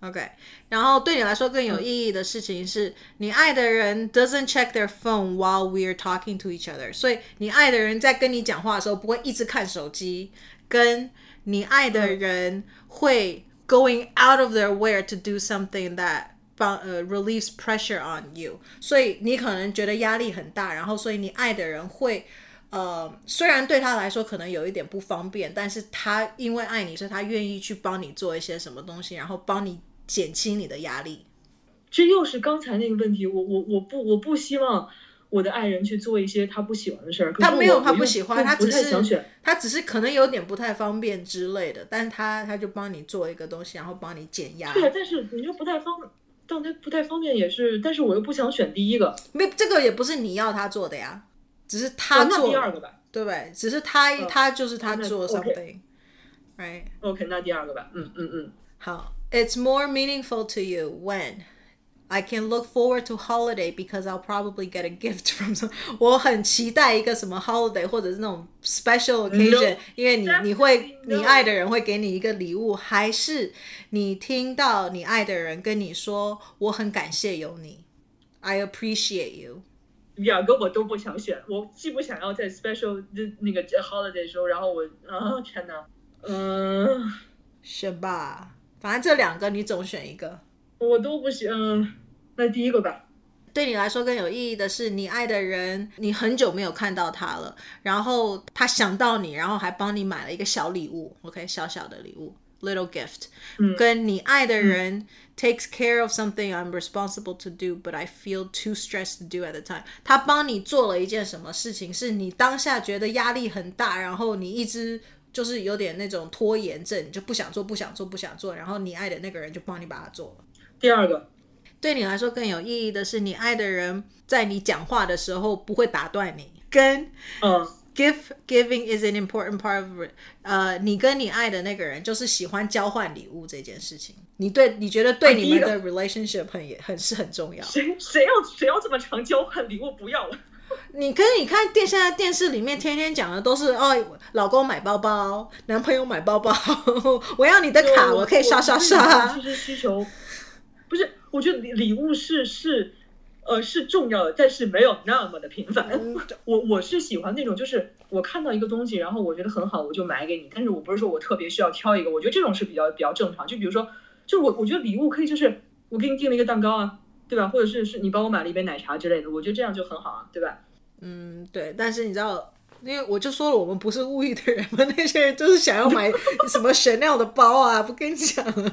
OK，然后对你来说更有意义的事情是、嗯、你爱的人 doesn't check their phone while we're talking to each other，所以你爱的人在跟你讲话的时候不会一直看手机，跟。你爱的人会 going out of their way to do something that 帮呃 relieves pressure on you，所以你可能觉得压力很大，然后所以你爱的人会呃虽然对他来说可能有一点不方便，但是他因为爱你，所以他愿意去帮你做一些什么东西，然后帮你减轻你的压力。这又是刚才那个问题，我我我不我不希望。我的爱人去做一些他不喜欢的事儿，他没有他不喜欢，他只是他只是可能有点不太方便之类的，但是他他就帮你做一个东西，然后帮你减压。对，但是你就不太方，但他不太方便也是，但是我又不想选第一个，没这个也不是你要他做的呀，只是他做，第二个吧，对不对？只是他他就是他做 something，right？OK，那第二个吧，嗯嗯嗯，好，It's more meaningful to you when I can look forward to holiday because I'll probably get a gift from some。我很期待一个什么 holiday 或者是那种 special occasion，、no, 因为你你会 no. 你爱的人会给你一个礼物，还是你听到你爱的人跟你说我很感谢有你，I appreciate you。两个我都不想选，我既不想要在 special 那个 holiday 的时候，然后我啊天哪，嗯，选吧，反正这两个你总选一个。 我都不行，那第一个吧。对你来说更有意义的是，你爱的人，你很久没有看到他了，然后他想到你，然后还帮你买了一个小礼物，OK，小小的礼物，little gift。嗯，跟你爱的人，嗯，takes care of something I'm responsible to do, but I feel too stressed to do at the time。他帮你做了一件什么事情，是你当下觉得压力很大，然后你一直就是有点那种拖延症，你就不想做，不想做，不想做，然后你爱的那个人就帮你把它做了。第二个。对你来说更有意义的是，你爱的人在你讲话的时候不会打断你。跟嗯，give giving is an important part of it。呃，你跟你爱的那个人就是喜欢交换礼物这件事情。你对你觉得对你们的 relationship 很也很是很重要。谁谁要谁要这么常交换礼物？不要了。你跟你看电现在电视里面天天讲的都是哦，老公买包包，男朋友买包包，我要你的卡，我可以刷刷刷。其实需求不是。我觉得礼礼物是是，呃，是重要的，但是没有那么的频繁。我我是喜欢那种，就是我看到一个东西，然后我觉得很好，我就买给你。但是我不是说我特别需要挑一个，我觉得这种是比较比较正常。就比如说，就我我觉得礼物可以就是我给你订了一个蛋糕啊，对吧？或者是是你帮我买了一杯奶茶之类的，我觉得这样就很好啊，对吧？嗯，对。但是你知道，因为我就说了，我们不是物欲的人嘛，那些人就是想要买什么 Chanel 的包啊，不跟你讲了。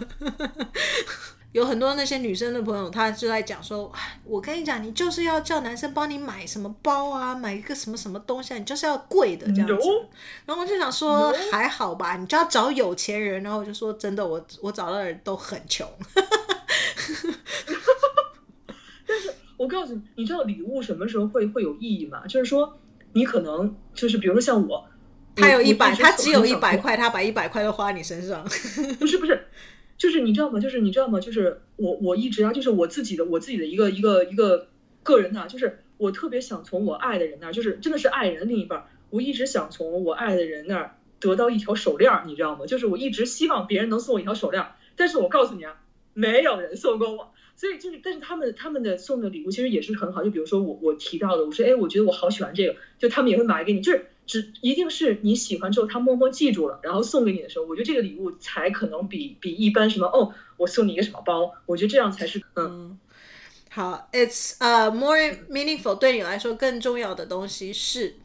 有很多那些女生的朋友，她就在讲说：“我跟你讲，你就是要叫男生帮你买什么包啊，买一个什么什么东西啊，你就是要贵的这样子。”然后我就想说：“还好吧，你就要找有钱人。”然后我就说：“真的，我我找到的人都很穷。”但是，我告诉你，你知道礼物什么时候会会有意义吗？就是说，你可能就是比如说像我，他有一百，他只有一百块，他把一百块都花你身上。不 是不是。就是你知道吗？就是你知道吗？就是我我一直啊，就是我自己的我自己的一个一个一个个人呐、啊，就是我特别想从我爱的人那儿，就是真的是爱人的另一半，我一直想从我爱的人那儿得到一条手链，你知道吗？就是我一直希望别人能送我一条手链，但是我告诉你啊，没有人送过我，所以就是，但是他们他们的送的礼物其实也是很好，就比如说我我提到的，我说哎，我觉得我好喜欢这个，就他们也会买给你，就是。只一定是你喜欢之后，他默默记住了，然后送给你的时候，我觉得这个礼物才可能比比一般什么哦，我送你一个什么包，我觉得这样才是嗯，嗯好，it's uh more meaningful 对你来说更重要的东西是，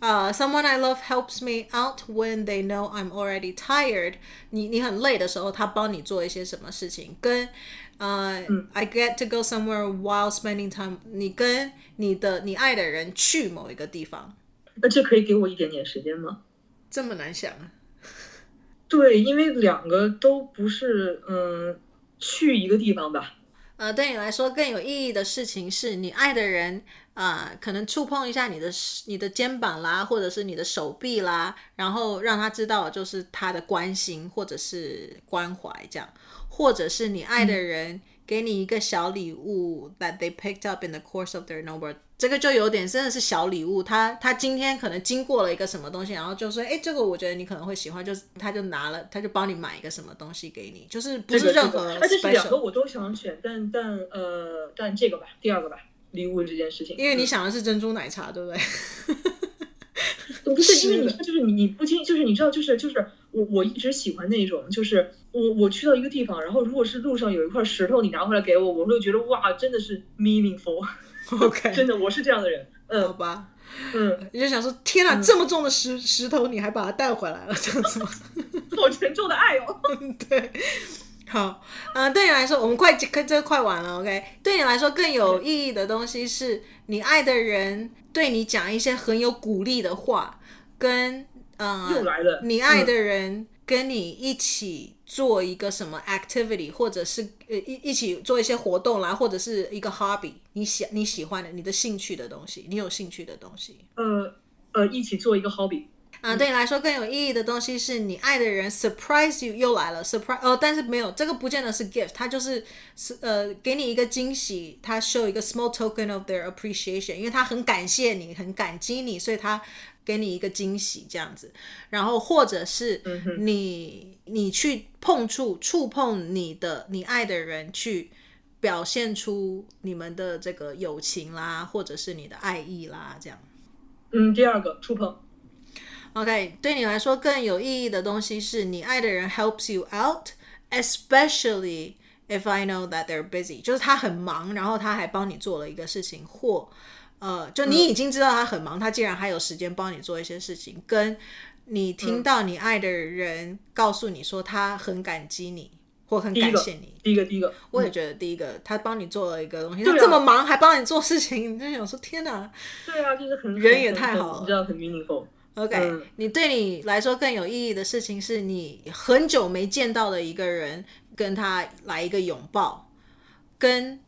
呃、uh,，someone I love helps me out when they know I'm already tired 你。你你很累的时候，他帮你做一些什么事情？跟呃、uh, 嗯、I get to go somewhere while spending time。你跟你的你爱的人去某一个地方。那这可以给我一点点时间吗？这么难想啊？对，因为两个都不是，嗯，去一个地方吧。呃，对你来说更有意义的事情是你爱的人啊、呃，可能触碰一下你的你的肩膀啦，或者是你的手臂啦，然后让他知道就是他的关心或者是关怀这样，或者是你爱的人。嗯给你一个小礼物，that they picked up in the course of their notebook，这个就有点真的是小礼物。他他今天可能经过了一个什么东西，然后就说，哎，这个我觉得你可能会喜欢，就是他就拿了，他就帮你买一个什么东西给你，就是不是任何、这个。而且是两个我都想选，但但呃，但这个吧，第二个吧，礼物这件事情。因为你想的是珍珠奶茶，对不对？不是，因为 你说就是你你不经就是你知道就是就是我我一直喜欢那种就是我我去到一个地方，然后如果是路上有一块石头，你拿回来给我，我会觉得哇，真的是 meaningful，OK，、okay. 真的我是这样的人，嗯，好吧，嗯，你就想说天哪，这么重的石石头你还把它带回来了，这样子吗？好沉重的爱哦，对，好，嗯、呃，对你来说，我们快这个快完了，OK，对你来说更有意义的东西是你爱的人。对你讲一些很有鼓励的话，跟嗯，又来了，你爱的人跟你一起做一个什么 activity，、嗯、或者是呃一一起做一些活动啦，或者是一个 hobby，你喜你喜欢的，你的兴趣的东西，你有兴趣的东西。呃呃，一起做一个 hobby。啊，对你来说更有意义的东西是你爱的人 surprise you 又来了 surprise 哦，但是没有这个不见得是 gift，他就是是呃给你一个惊喜，他 show 一个 small token of their appreciation，因为他很感谢你，很感激你，所以他给你一个惊喜这样子。然后或者是你你去碰触触碰你的你爱的人，去表现出你们的这个友情啦，或者是你的爱意啦，这样。嗯，第二个触碰。OK，对你来说更有意义的东西是你爱的人 helps you out，especially if I know that they're busy，就是他很忙，然后他还帮你做了一个事情，或呃，就你已经知道他很忙，嗯、他竟然还有时间帮你做一些事情，跟你听到你爱的人告诉你说他很感激你。或很感谢你。第一个，第一个，我也觉得第一个，嗯、他帮你做了一个东西，他这么忙还帮你做事情，你就想说天哪！对啊，就是很人也太好了，你知道很 meaningful。OK，、嗯、你对你来说更有意义的事情是你很久没见到的一个人，跟他来一个拥抱，跟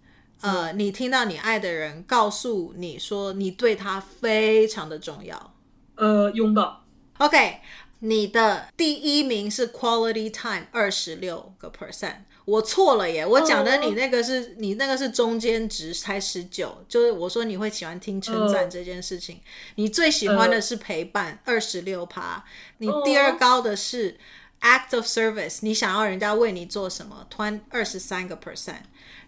呃，你听到你爱的人告诉你说你对他非常的重要。呃，拥抱。OK。你的第一名是 quality time 二十六个 percent，我错了耶，我讲的你那个是、oh. 你那个是中间值才十九，就是我说你会喜欢听称赞这件事情，oh. 你最喜欢的是陪伴二十六趴，你第二高的是 act of service，你想要人家为你做什么，twelve 二十三个 percent，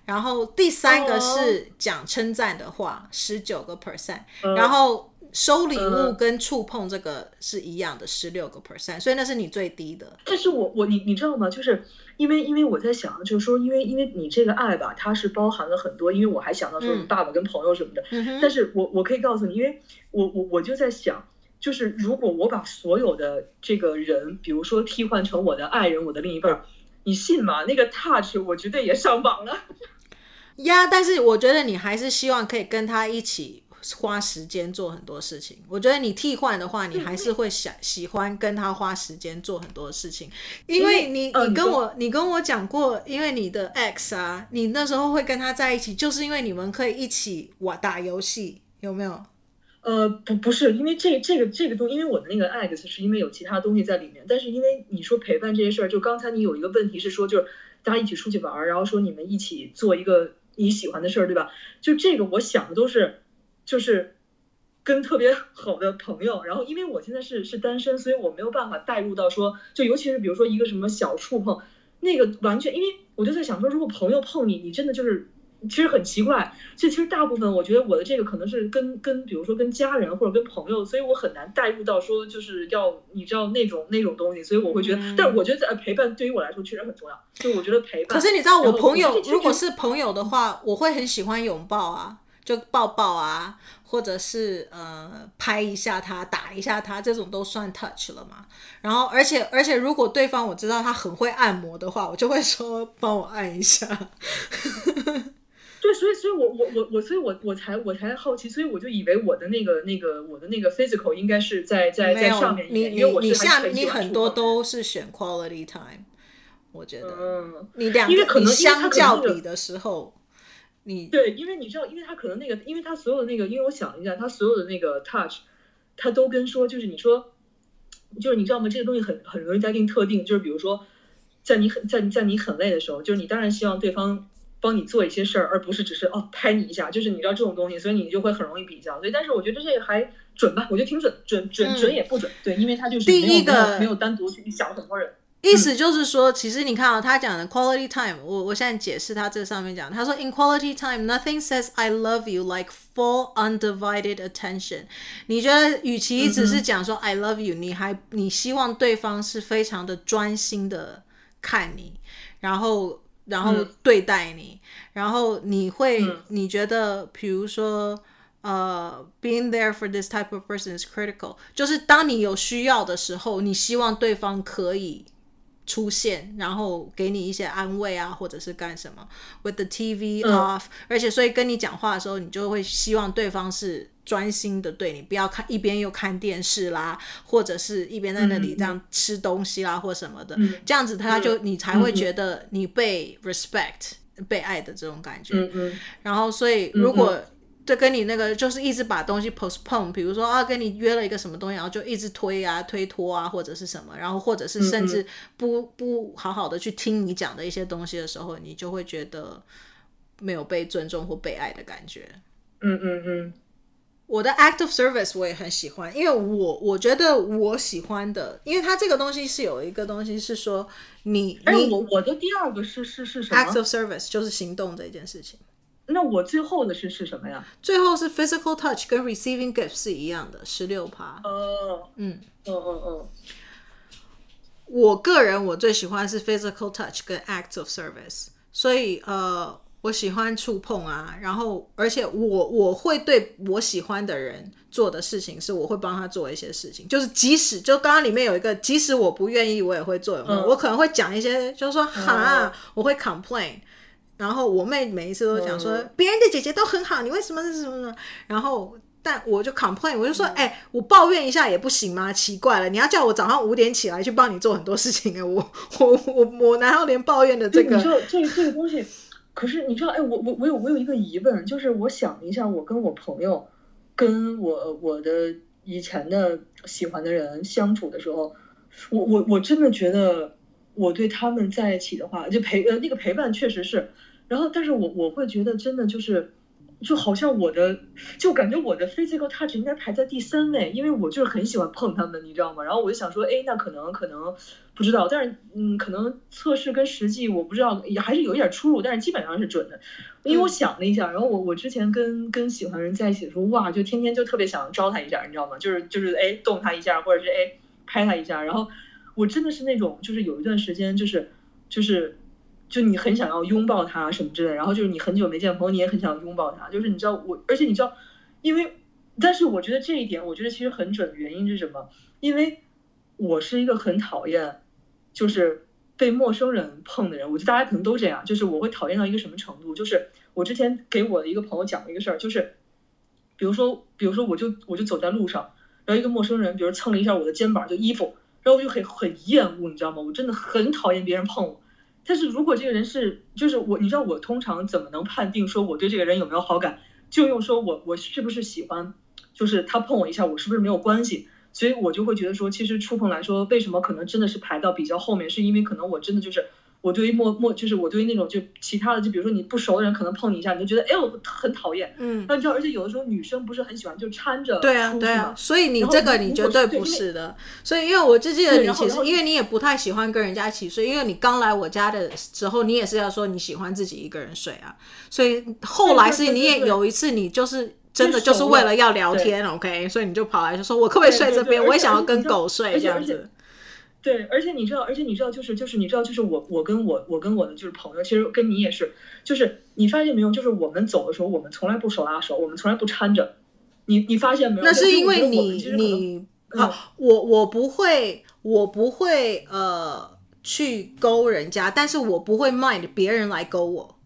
然后第三个是讲称赞的话十九个 percent，然后。收礼物跟触碰这个是一样的，十六个 percent，所以那是你最低的。但是我我你你知道吗？就是因为因为我在想，就是说，因为因为你这个爱吧，它是包含了很多。因为我还想到说你爸爸跟朋友什么的。嗯、但是我我可以告诉你，因为我我我就在想，就是如果我把所有的这个人，比如说替换成我的爱人，我的另一半，你信吗？那个 touch 我绝对也上榜了。呀，但是我觉得你还是希望可以跟他一起。花时间做很多事情，我觉得你替换的话，你还是会想喜欢跟他花时间做很多事情，因为你你跟我你跟我讲过，因为你的 X 啊，你那时候会跟他在一起，就是因为你们可以一起玩打游戏，有没有？呃，不不是，因为这这个这个东，因为我的那个 ex 是因为有其他东西在里面，但是因为你说陪伴这些事儿，就刚才你有一个问题是说，就是大家一起出去玩儿，然后说你们一起做一个你喜欢的事儿，对吧？就这个，我想的都是。就是跟特别好的朋友，然后因为我现在是是单身，所以我没有办法带入到说，就尤其是比如说一个什么小触碰，那个完全，因为我就在想说，如果朋友碰你，你真的就是其实很奇怪。所以其实大部分我觉得我的这个可能是跟跟比如说跟家人或者跟朋友，所以我很难带入到说就是要你知道那种那种东西，所以我会觉得，嗯、但是我觉得呃陪伴对于我来说确实很重要。就我觉得陪伴，可是你知道我朋友如果是朋友的话，我会很喜欢拥抱啊。就抱抱啊，或者是呃拍一下他，打一下他，这种都算 touch 了嘛。然后，而且而且，如果对方我知道他很会按摩的话，我就会说帮我按一下。对，所以所以我我我我，所以我我才我才好奇，所以我就以为我的那个那个我的那个 physical 应该是在在在上面。你你你下面你很多都是选 quality time，我觉得，嗯，你两个你相较比的时候。你对，因为你知道，因为他可能那个，因为他所有的那个，因为我想了一下，他所有的那个 touch，他都跟说，就是你说，就是你知道吗？这个东西很很容易在定特定，就是比如说，在你很在在你很累的时候，就是你当然希望对方帮你做一些事儿，而不是只是哦拍你一下，就是你知道这种东西，所以你就会很容易比较。所以，但是我觉得这个还准吧，我觉得挺准，准准准也不准，对，因为他就是第一个没有单独去想很多人。意思就是说，其实你看啊，他讲的 quality time，我我现在解释他这上面讲，他说 in quality time nothing says I love you like full undivided attention。你觉得与其只是讲说 I love you，你还你希望对方是非常的专心的看你，然后然后对待你，然后你会你觉得，比如说呃，being there for this type of person is critical，就是当你有需要的时候，你希望对方可以。出现，然后给你一些安慰啊，或者是干什么？With the TV off，嗯，而且所以跟你讲话的时候，你就会希望对方是专心的对你，不要看一边又看电视啦，或者是一边在那里这样吃东西啦，嗯、或什么的，嗯、这样子他就你才会觉得你被 respect、嗯、被爱的这种感觉。嗯嗯、然后所以如果。嗯就跟你那个就是一直把东西 postpone，比如说啊，跟你约了一个什么东西，然后就一直推啊、推脱啊，或者是什么，然后或者是甚至不不好好的去听你讲的一些东西的时候，你就会觉得没有被尊重或被爱的感觉。嗯嗯嗯。我的 act of service 我也很喜欢，因为我我觉得我喜欢的，因为它这个东西是有一个东西是说你，哎，我我的第二个是是是什么？act of service 就是行动这一件事情。那我最后的是是什么呀？最后是 physical touch 跟 receiving gifts 是一样的，十六趴。哦，嗯，哦哦哦。我个人我最喜欢是 physical touch 跟 acts of service，所以呃，我喜欢触碰啊，然后而且我我会对我喜欢的人做的事情是，我会帮他做一些事情，就是即使就刚刚里面有一个，即使我不愿意，我也会做。有有？嗯、我可能会讲一些，就是说哈，我会 complain，然后我妹每一次都讲说，嗯、别人的姐姐都很好，你为什么是什么呢？然后。但我就 complain，我就说，哎、欸，我抱怨一下也不行吗？奇怪了，你要叫我早上五点起来去帮你做很多事情啊！我 我我我难道连抱怨的这个？你知道这这个东西，可是你知道，哎，我我我有我有一个疑问，就是我想一下，我跟我朋友，跟我我的以前的喜欢的人相处的时候，我我我真的觉得我对他们在一起的话，就陪呃那个陪伴确实是，然后但是我我会觉得真的就是。就好像我的，就感觉我的 physical touch 应该排在第三位，因为我就是很喜欢碰他们，你知道吗？然后我就想说，哎，那可能可能不知道，但是嗯，可能测试跟实际我不知道，也还是有一点出入，但是基本上是准的。因为我想了一下，然后我我之前跟跟喜欢的人在一起的时候，哇，就天天就特别想招他一下，你知道吗？就是就是哎动他一下，或者是哎拍他一下，然后我真的是那种就是有一段时间就是就是。就你很想要拥抱他什么之类，然后就是你很久没见朋友，你也很想拥抱他。就是你知道我，而且你知道，因为，但是我觉得这一点，我觉得其实很准的原因是什么？因为我是一个很讨厌，就是被陌生人碰的人。我觉得大家可能都这样，就是我会讨厌到一个什么程度？就是我之前给我的一个朋友讲了一个事儿，就是，比如说，比如说，我就我就走在路上，然后一个陌生人，比如蹭了一下我的肩膀，就衣服，然后我就很很厌恶，你知道吗？我真的很讨厌别人碰我。但是如果这个人是，就是我，你知道我通常怎么能判定说我对这个人有没有好感？就用说我我是不是喜欢，就是他碰我一下，我是不是没有关系？所以我就会觉得说，其实触碰来说，为什么可能真的是排到比较后面，是因为可能我真的就是。我对于陌陌就是我对于那种就其他的，就比如说你不熟的人可能碰你一下，你就觉得哎我很讨厌。嗯，那你知道，而且有的时候女生不是很喜欢就掺着。对啊，对啊。所以你这个你绝对不是的。所以因为我就记得你其实因为你也不太喜欢跟人家一起睡，因为你刚来我家的时候，你也是要说你喜欢自己一个人睡啊。所以后来是你也有一次你就是真的就是为了要聊天，OK，所以你就跑来就说我可不可以睡这边？我也想要跟狗睡这样子。对，而且你知道，而且你知道，就是就是你知道，就是我我跟我我跟我的就是朋友，其实跟你也是，就是你发现没有，就是我们走的时候，我们从来不手拉手，我们从来不搀着。你你发现没有？那是因为你你啊，我我不会，我不会呃去勾人家，但是我不会 mind 别人来勾我。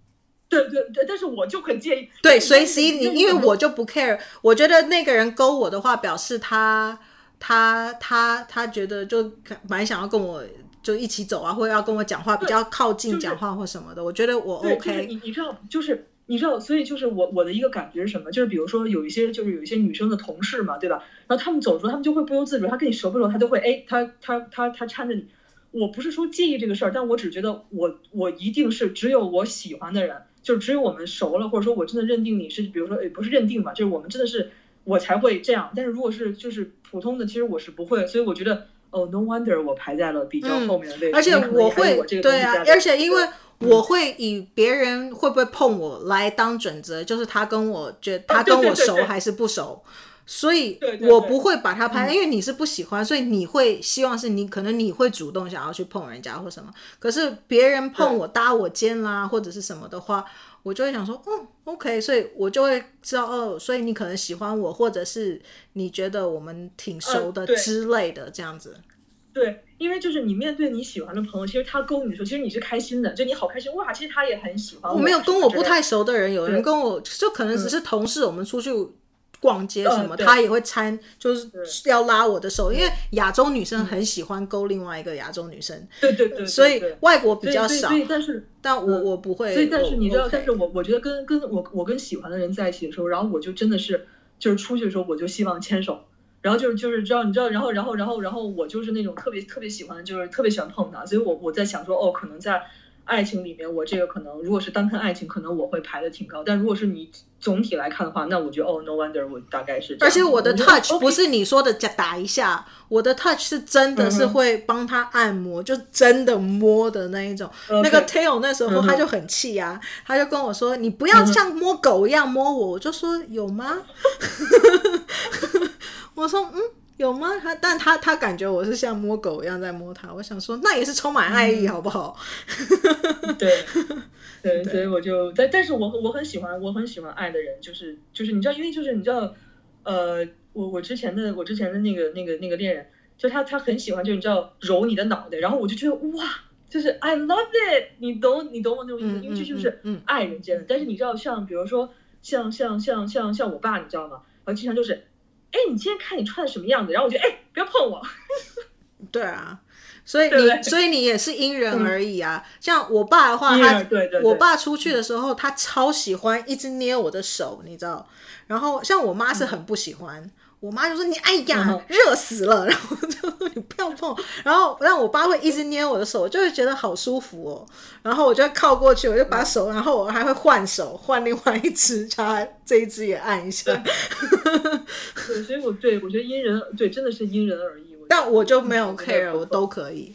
对对对，但是我就很介意。对，随时你因为我就不 care，我觉得那个人勾我的话，表示他。他他他觉得就蛮想要跟我就一起走啊，或者要跟我讲话，比较靠近讲话或什么的。就是、我觉得我 OK。你你知道，就是你知道，所以就是我我的一个感觉是什么？就是比如说有一些就是有一些女生的同事嘛，对吧？然后他们走的时候，他们就会不由自主，他跟你熟不熟，他都会哎，他他他他搀着你。我不是说介意这个事儿，但我只觉得我我一定是只有我喜欢的人，就是只有我们熟了，或者说我真的认定你是，比如说哎，不是认定吧，就是我们真的是。我才会这样，但是如果是就是普通的，其实我是不会，所以我觉得哦，no wonder 我排在了比较后面的位置。嗯、而且我会我对啊，而且因为我会以别人会不会碰我来当准则，嗯、就是他跟我觉得他跟我熟还是不熟，所以我不会把他拍，因为你是不喜欢，所以你会希望是你可能你会主动想要去碰人家或什么，可是别人碰我搭我肩啦或者是什么的话。我就会想说，哦，OK，所以我就会知道，哦，所以你可能喜欢我，或者是你觉得我们挺熟的之类的，这样子。对，因为就是你面对你喜欢的朋友，其实他勾你的时候，其实你是开心的，就你好开心哇，其实他也很喜欢我。我没有跟我不太熟的人，有人跟我就可能只是同事，我们出去。逛街什么，他也会搀，就是要拉我的手，因为亚洲女生很喜欢勾另外一个亚洲女生。对对对，所以外国比较少。但是，但我我不会。所以，但是你知道，但是我我觉得跟跟我我跟喜欢的人在一起的时候，然后我就真的是就是出去的时候，我就希望牵手，然后就是就是知道你知道，然后然后然后然后我就是那种特别特别喜欢，就是特别喜欢碰他，所以我我在想说，哦，可能在。爱情里面，我这个可能如果是单看爱情，可能我会排的挺高。但如果是你总体来看的话，那我觉得哦，no wonder，我大概是。而且我的 touch 不是你说的打一下，我的 touch 是真的是会帮他按摩，就真的摸的那一种。那个 Tail 那时候他就很气啊，他就跟我说：“你不要像摸狗一样摸我。”我就说：“有吗？” 我说：“嗯。”有吗？他，但他他感觉我是像摸狗一样在摸他。我想说，那也是充满爱意，好不好？嗯、对，对，所以我就但但是我我很喜欢我很喜欢爱的人，就是就是你知道，因为就是你知道，呃，我我之前的我之前的那个那个那个恋人，就他他很喜欢，就你知道揉你的脑袋，然后我就觉得哇，就是 I love it，你懂你懂我那种意思，因为这就是爱人间的。但是你知道，像比如说像像像像像我爸，你知道吗？然后经常就是。哎，你今天看你穿的什么样子？然后我就哎，不要碰我。对啊，所以你所以你也是因人而异啊。嗯、像我爸的话，他我爸出去的时候，他超喜欢一直捏我的手，你知道。然后像我妈是很不喜欢。嗯我妈就说你哎呀，热死了，然后就说你不要碰，然后让我爸会一直捏我的手，我就会觉得好舒服哦。然后我就靠过去，我就把手，然后我还会换手，换另外一只，叫 他这一只也按一下。对，所以我对我觉得因人对，真的是因人而异。但我就没有 care，我都可以。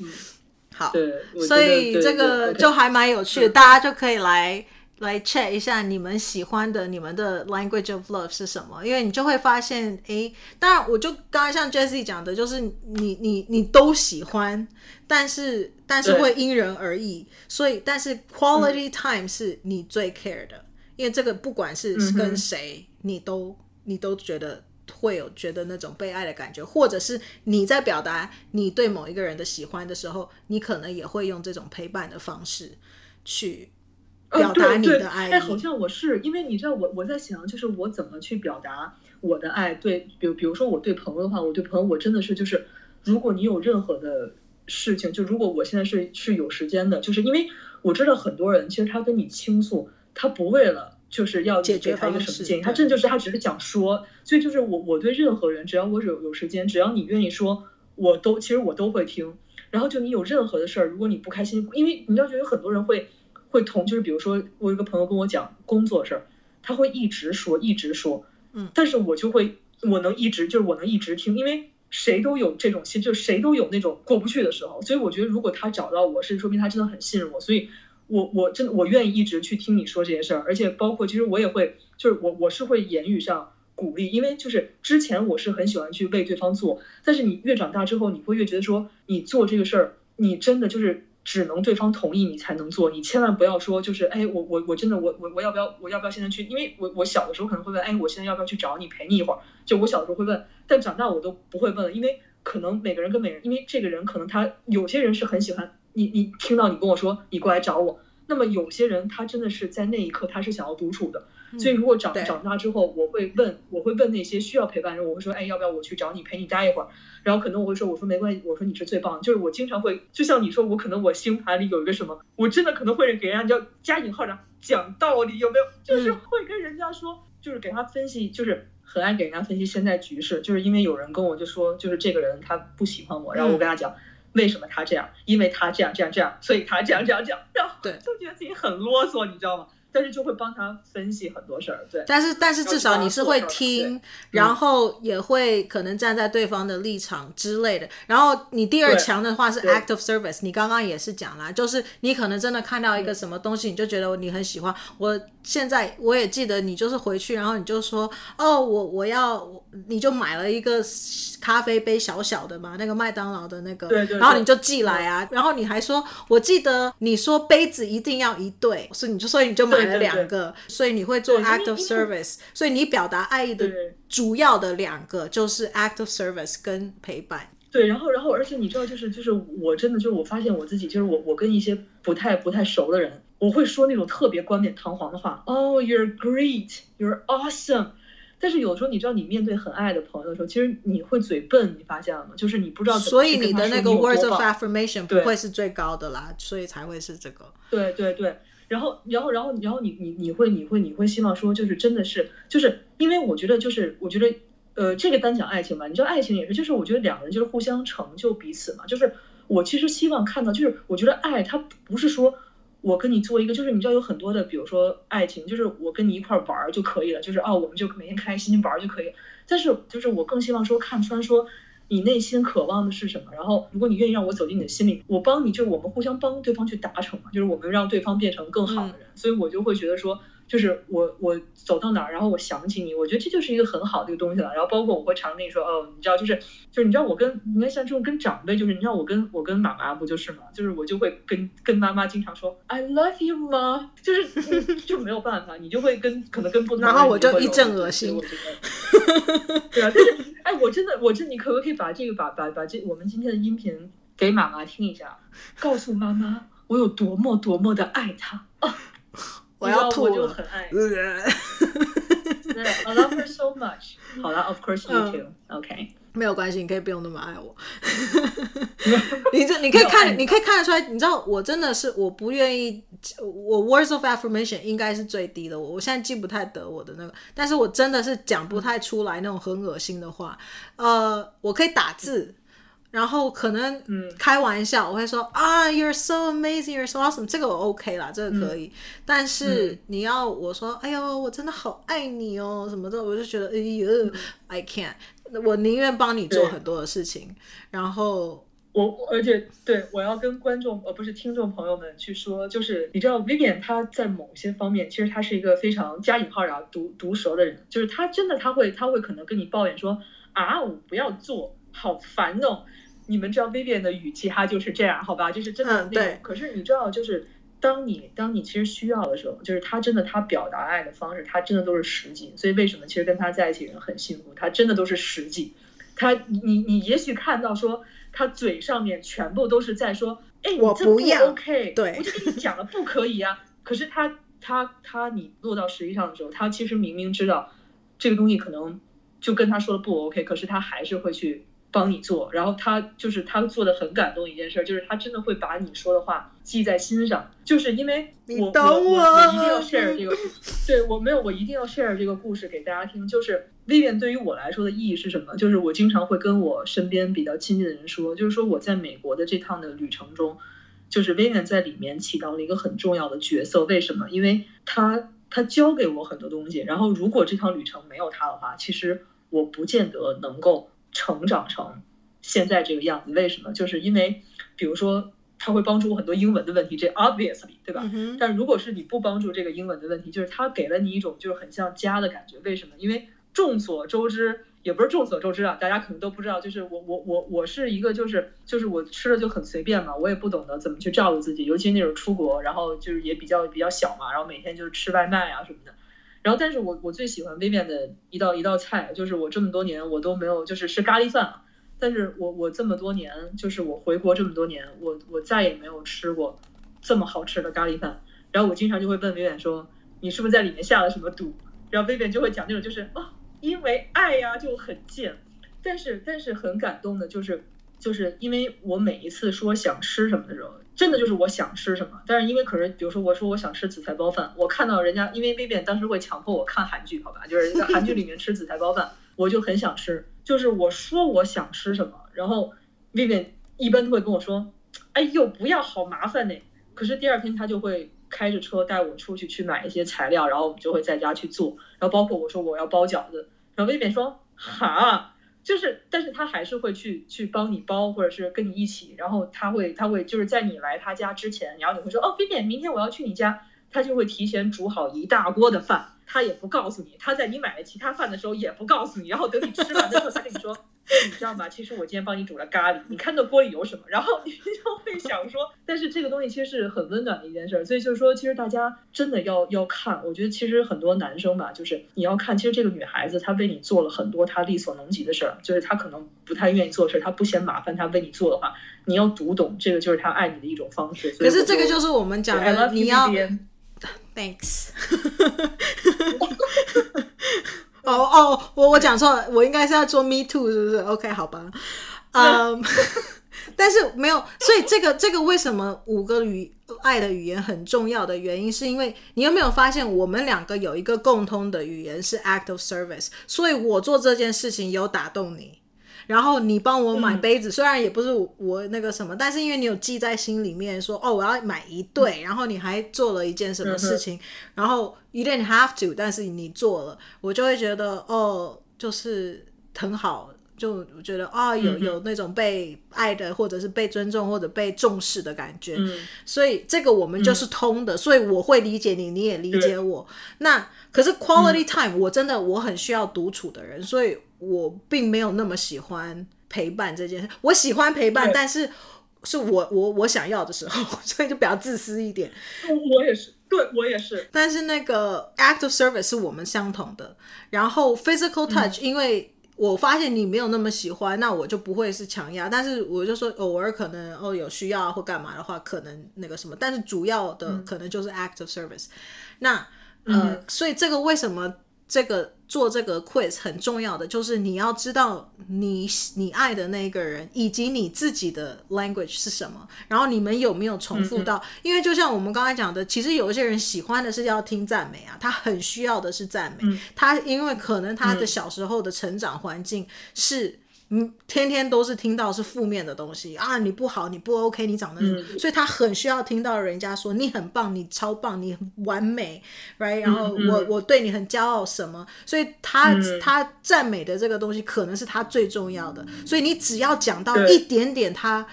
好，对，所以这个就还蛮有趣的，大家就可以来。来 check 一下你们喜欢的你们的 language of love 是什么？因为你就会发现，诶，当然我就刚才像 Jessie 讲的，就是你你你都喜欢，但是但是会因人而异。所以，但是 quality time 是你最 care 的，嗯、因为这个不管是跟谁，你都你都觉得会有觉得那种被爱的感觉，或者是你在表达你对某一个人的喜欢的时候，你可能也会用这种陪伴的方式去。表达你的爱，哎，好像我是，因为你知道我我在想，就是我怎么去表达我的爱？对，比如比如说我对朋友的话，我对朋友我真的是就是，如果你有任何的事情，就如果我现在是是有时间的，就是因为我知道很多人其实他跟你倾诉，他不为了就是要解决他一个什么建议，他真的就是他只是想说，所以就是我我对任何人，只要我有有时间，只要你愿意说，我都其实我都会听。然后就你有任何的事儿，如果你不开心，因为你要觉得有很多人会。会同就是比如说我有个朋友跟我讲工作事儿，他会一直说一直说，嗯，但是我就会我能一直就是我能一直听，因为谁都有这种心，就谁都有那种过不去的时候，所以我觉得如果他找到我是说明他真的很信任我，所以我我真的我愿意一直去听你说这些事儿，而且包括其实我也会就是我我是会言语上鼓励，因为就是之前我是很喜欢去为对方做，但是你越长大之后，你会越觉得说你做这个事儿，你真的就是。只能对方同意你才能做，你千万不要说就是哎，我我我真的我我我要不要我要不要现在去？因为我我小的时候可能会问，哎，我现在要不要去找你陪你一会儿？就我小的时候会问，但长大我都不会问了，因为可能每个人跟每人，因为这个人可能他有些人是很喜欢你，你听到你跟我说你过来找我，那么有些人他真的是在那一刻他是想要独处的。所以，如果长长大之后，我会问，我会问那些需要陪伴的人，我会说，哎，要不要我去找你陪你待一会儿？然后可能我会说，我说没关系，我说你是最棒的。就是我经常会，就像你说，我可能我星盘里有一个什么，我真的可能会给人家叫加引号的讲道理，有没有？就是会跟人家说，就是给他分析，就是很爱给人家分析现在局势。就是因为有人跟我就说，就是这个人他不喜欢我，然后我跟他讲为什么他这样，因为他这样这样这样，所以他这样这样这样，然后对，就觉得自己很啰嗦，你知道吗？但是就会帮他分析很多事儿，对。但是但是至少你是会听，然后也会可能站在对方的立场之类的。嗯、然后你第二强的话是 act of service，你刚刚也是讲了，就是你可能真的看到一个什么东西，嗯、你就觉得你很喜欢。我现在我也记得你就是回去，然后你就说哦，我我要，你就买了一个咖啡杯小小的嘛，那个麦当劳的那个，对对对，然后你就寄来啊，然后你还说，我记得你说杯子一定要一对，所以你就所以你就买。了两个，所以你会做 act of service，所以你表达爱意的主要的两个就是 act of service 跟陪伴。对，然后然后而且你知道，就是就是我真的就是我发现我自己，就是我我跟一些不太不太熟的人，我会说那种特别冠冕堂皇的话，Oh, you're great, you're awesome。但是有时候你知道，你面对很爱的朋友的时候，其实你会嘴笨，你发现了吗？就是你不知道怎么。所以你的那个 words of affirmation 不会是最高的啦，所以才会是这个。对对对。然后，然后，然后，然后你，你，你会，你会，你会希望说，就是真的是，就是因为我觉得，就是我觉得，呃，这个单讲爱情吧，你知道，爱情也是，就是我觉得两个人就是互相成就彼此嘛。就是我其实希望看到，就是我觉得爱它不是说我跟你做一个，就是你知道有很多的，比如说爱情，就是我跟你一块玩就可以了，就是哦，我们就每天开心玩就可以。但是就是我更希望说看穿说。你内心渴望的是什么？然后，如果你愿意让我走进你的心里，我帮你，就是我们互相帮对方去达成嘛，就是我们让对方变成更好的人。嗯、所以我就会觉得说，就是我我走到哪儿，然后我想起你，我觉得这就是一个很好的一个东西了。然后包括我会常跟你说，哦，你知道，就是就是你知道我跟你看像这种跟长辈，就是你知道我跟我跟妈妈不就是嘛，就是我就会跟跟妈妈经常说 I love you 吗，就是就没有办法，你就会跟可能跟不同然后我就一阵恶心，我觉得对啊，但是哎，我真的我这，你可不可以把这个把把把这我们今天的音频给妈妈听一下，告诉妈妈我有多么多么的爱她啊。我要吐了，我就很爱。I love her so much。好了，Of course you too。OK，没有关系，你可以不用那么爱我。你这你可以看，你可以看得出来，你知道我真的是我不愿意，我 words of affirmation 应该是最低的。我我现在记不太得我的那个，但是我真的是讲不太出来那种很恶心的话。呃，我可以打字。然后可能开玩笑，我会说、嗯、啊，You're so amazing, You're so awesome，这个我 OK 啦，这个可以。嗯、但是你要我说，哎呦，我真的好爱你哦，什么的，我就觉得，哎呦、嗯、，I can't。我宁愿帮你做很多的事情。然后我，而且对，我要跟观众呃不是听众朋友们去说，就是你知道，Vivian 他在某些方面，其实他是一个非常加引号然后毒毒舌的人，就是他真的他会他会可能跟你抱怨说啊，我不要做。好烦哦！你们知道 Vivian 的语气，他就是这样，好吧？就是真的那种。嗯、对。可是你知道，就是当你当你其实需要的时候，就是他真的他表达爱的方式，他真的都是实际。所以为什么其实跟他在一起人很幸福？他真的都是实际。他你你也许看到说他嘴上面全部都是在说，哎，我不要这不 OK，对，我就跟你讲了不可以啊。可是他他他，他你落到实际上的时候，他其实明明知道这个东西可能就跟他说的不 OK，可是他还是会去。帮你做，然后他就是他做的很感动一件事，就是他真的会把你说的话记在心上，就是因为我我我，我一定要 share 这个，对我没有我一定要 share 这个故事给大家听。就是 Vivian 对于我来说的意义是什么？就是我经常会跟我身边比较亲近的人说，就是说我在美国的这趟的旅程中，就是 Vivian 在里面起到了一个很重要的角色。为什么？因为他他教给我很多东西，然后如果这趟旅程没有他的话，其实我不见得能够。成长成现在这个样子，为什么？就是因为，比如说，他会帮助我很多英文的问题，这 obviously 对吧？嗯、但如果是你不帮助这个英文的问题，就是他给了你一种就是很像家的感觉。为什么？因为众所周知，也不是众所周知啊，大家可能都不知道，就是我我我我是一个就是就是我吃的就很随便嘛，我也不懂得怎么去照顾自己，尤其那种出国，然后就是也比较比较小嘛，然后每天就是吃外卖啊什么的。然后，但是我我最喜欢 Vivian 的一道一道菜，就是我这么多年我都没有，就是是咖喱饭。但是我我这么多年，就是我回国这么多年，我我再也没有吃过这么好吃的咖喱饭。然后我经常就会问 Vivian 说：“你是不是在里面下了什么毒？”然后 Vivian 就会讲那种就是哦，因为爱呀，就很贱。但是但是很感动的就是。就是因为我每一次说想吃什么的时候，真的就是我想吃什么。但是因为可是，比如说我说我想吃紫菜包饭，我看到人家，因为 Vivian 当时会强迫我看韩剧，好吧，就是在韩剧里面吃紫菜包饭，我就很想吃。就是我说我想吃什么，然后 Vivian 一般都会跟我说：“哎呦，不要，好麻烦呢。”可是第二天他就会开着车带我出去去买一些材料，然后我们就会在家去做。然后包括我说我要包饺子，然后 Vivian 说：“哈。”就是，但是他还是会去去帮你包，或者是跟你一起，然后他会他会就是在你来他家之前，然后你会说哦菲菲明天我要去你家，他就会提前煮好一大锅的饭，他也不告诉你，他在你买了其他饭的时候也不告诉你，然后等你吃完的时候才跟你说。你知道吗？其实我今天帮你煮了咖喱，你看到锅里有什么？然后你就会想说，但是这个东西其实是很温暖的一件事，所以就是说，其实大家真的要要看。我觉得其实很多男生吧，就是你要看，其实这个女孩子她为你，做了很多她力所能及的事儿，就是她可能不太愿意做的事儿，她不嫌麻烦，她为你做的话，你要读懂这个就是她爱你的一种方式。可是这个就是我们讲的，你要 Thanks。哦哦，我我讲错了，我应该是要做 me too，是不是？OK，好吧。嗯、um, 但是没有，所以这个这个为什么五个语爱的语言很重要的原因，是因为你有没有发现，我们两个有一个共通的语言是 act of service，所以我做这件事情有打动你。然后你帮我买杯子，嗯、虽然也不是我那个什么，但是因为你有记在心里面说，说哦我要买一对，嗯、然后你还做了一件什么事情，嗯、然后 you didn't have to，但是你做了，我就会觉得哦，就是很好，就我觉得啊、哦，有有那种被爱的，或者是被尊重或者被重视的感觉。嗯、所以这个我们就是通的，嗯、所以我会理解你，你也理解我。那可是 quality time，、嗯、我真的我很需要独处的人，所以我并没有那么喜欢陪伴这件事。我喜欢陪伴，但是是我我我想要的时候，所以就比较自私一点。我也是。对，我也是，但是那个 act of service 是我们相同的。然后 physical touch，、嗯、因为我发现你没有那么喜欢，那我就不会是强压。但是我就说偶尔可能哦有需要或干嘛的话，可能那个什么。但是主要的可能就是 act of service、嗯。那呃，嗯、所以这个为什么？这个做这个 quiz 很重要的就是你要知道你你爱的那个人以及你自己的 language 是什么，然后你们有没有重复到？嗯嗯，因为就像我们刚才讲的，其实有一些人喜欢的是要听赞美啊，他很需要的是赞美，嗯、他因为可能他的小时候的成长环境是。嗯，天天都是听到是负面的东西啊！你不好，你不 OK，你长得……嗯、所以他很需要听到人家说你很棒，你超棒，你很完美，right？然后我、嗯、我对你很骄傲什么？所以他、嗯、他赞美的这个东西可能是他最重要的。所以你只要讲到一点点他。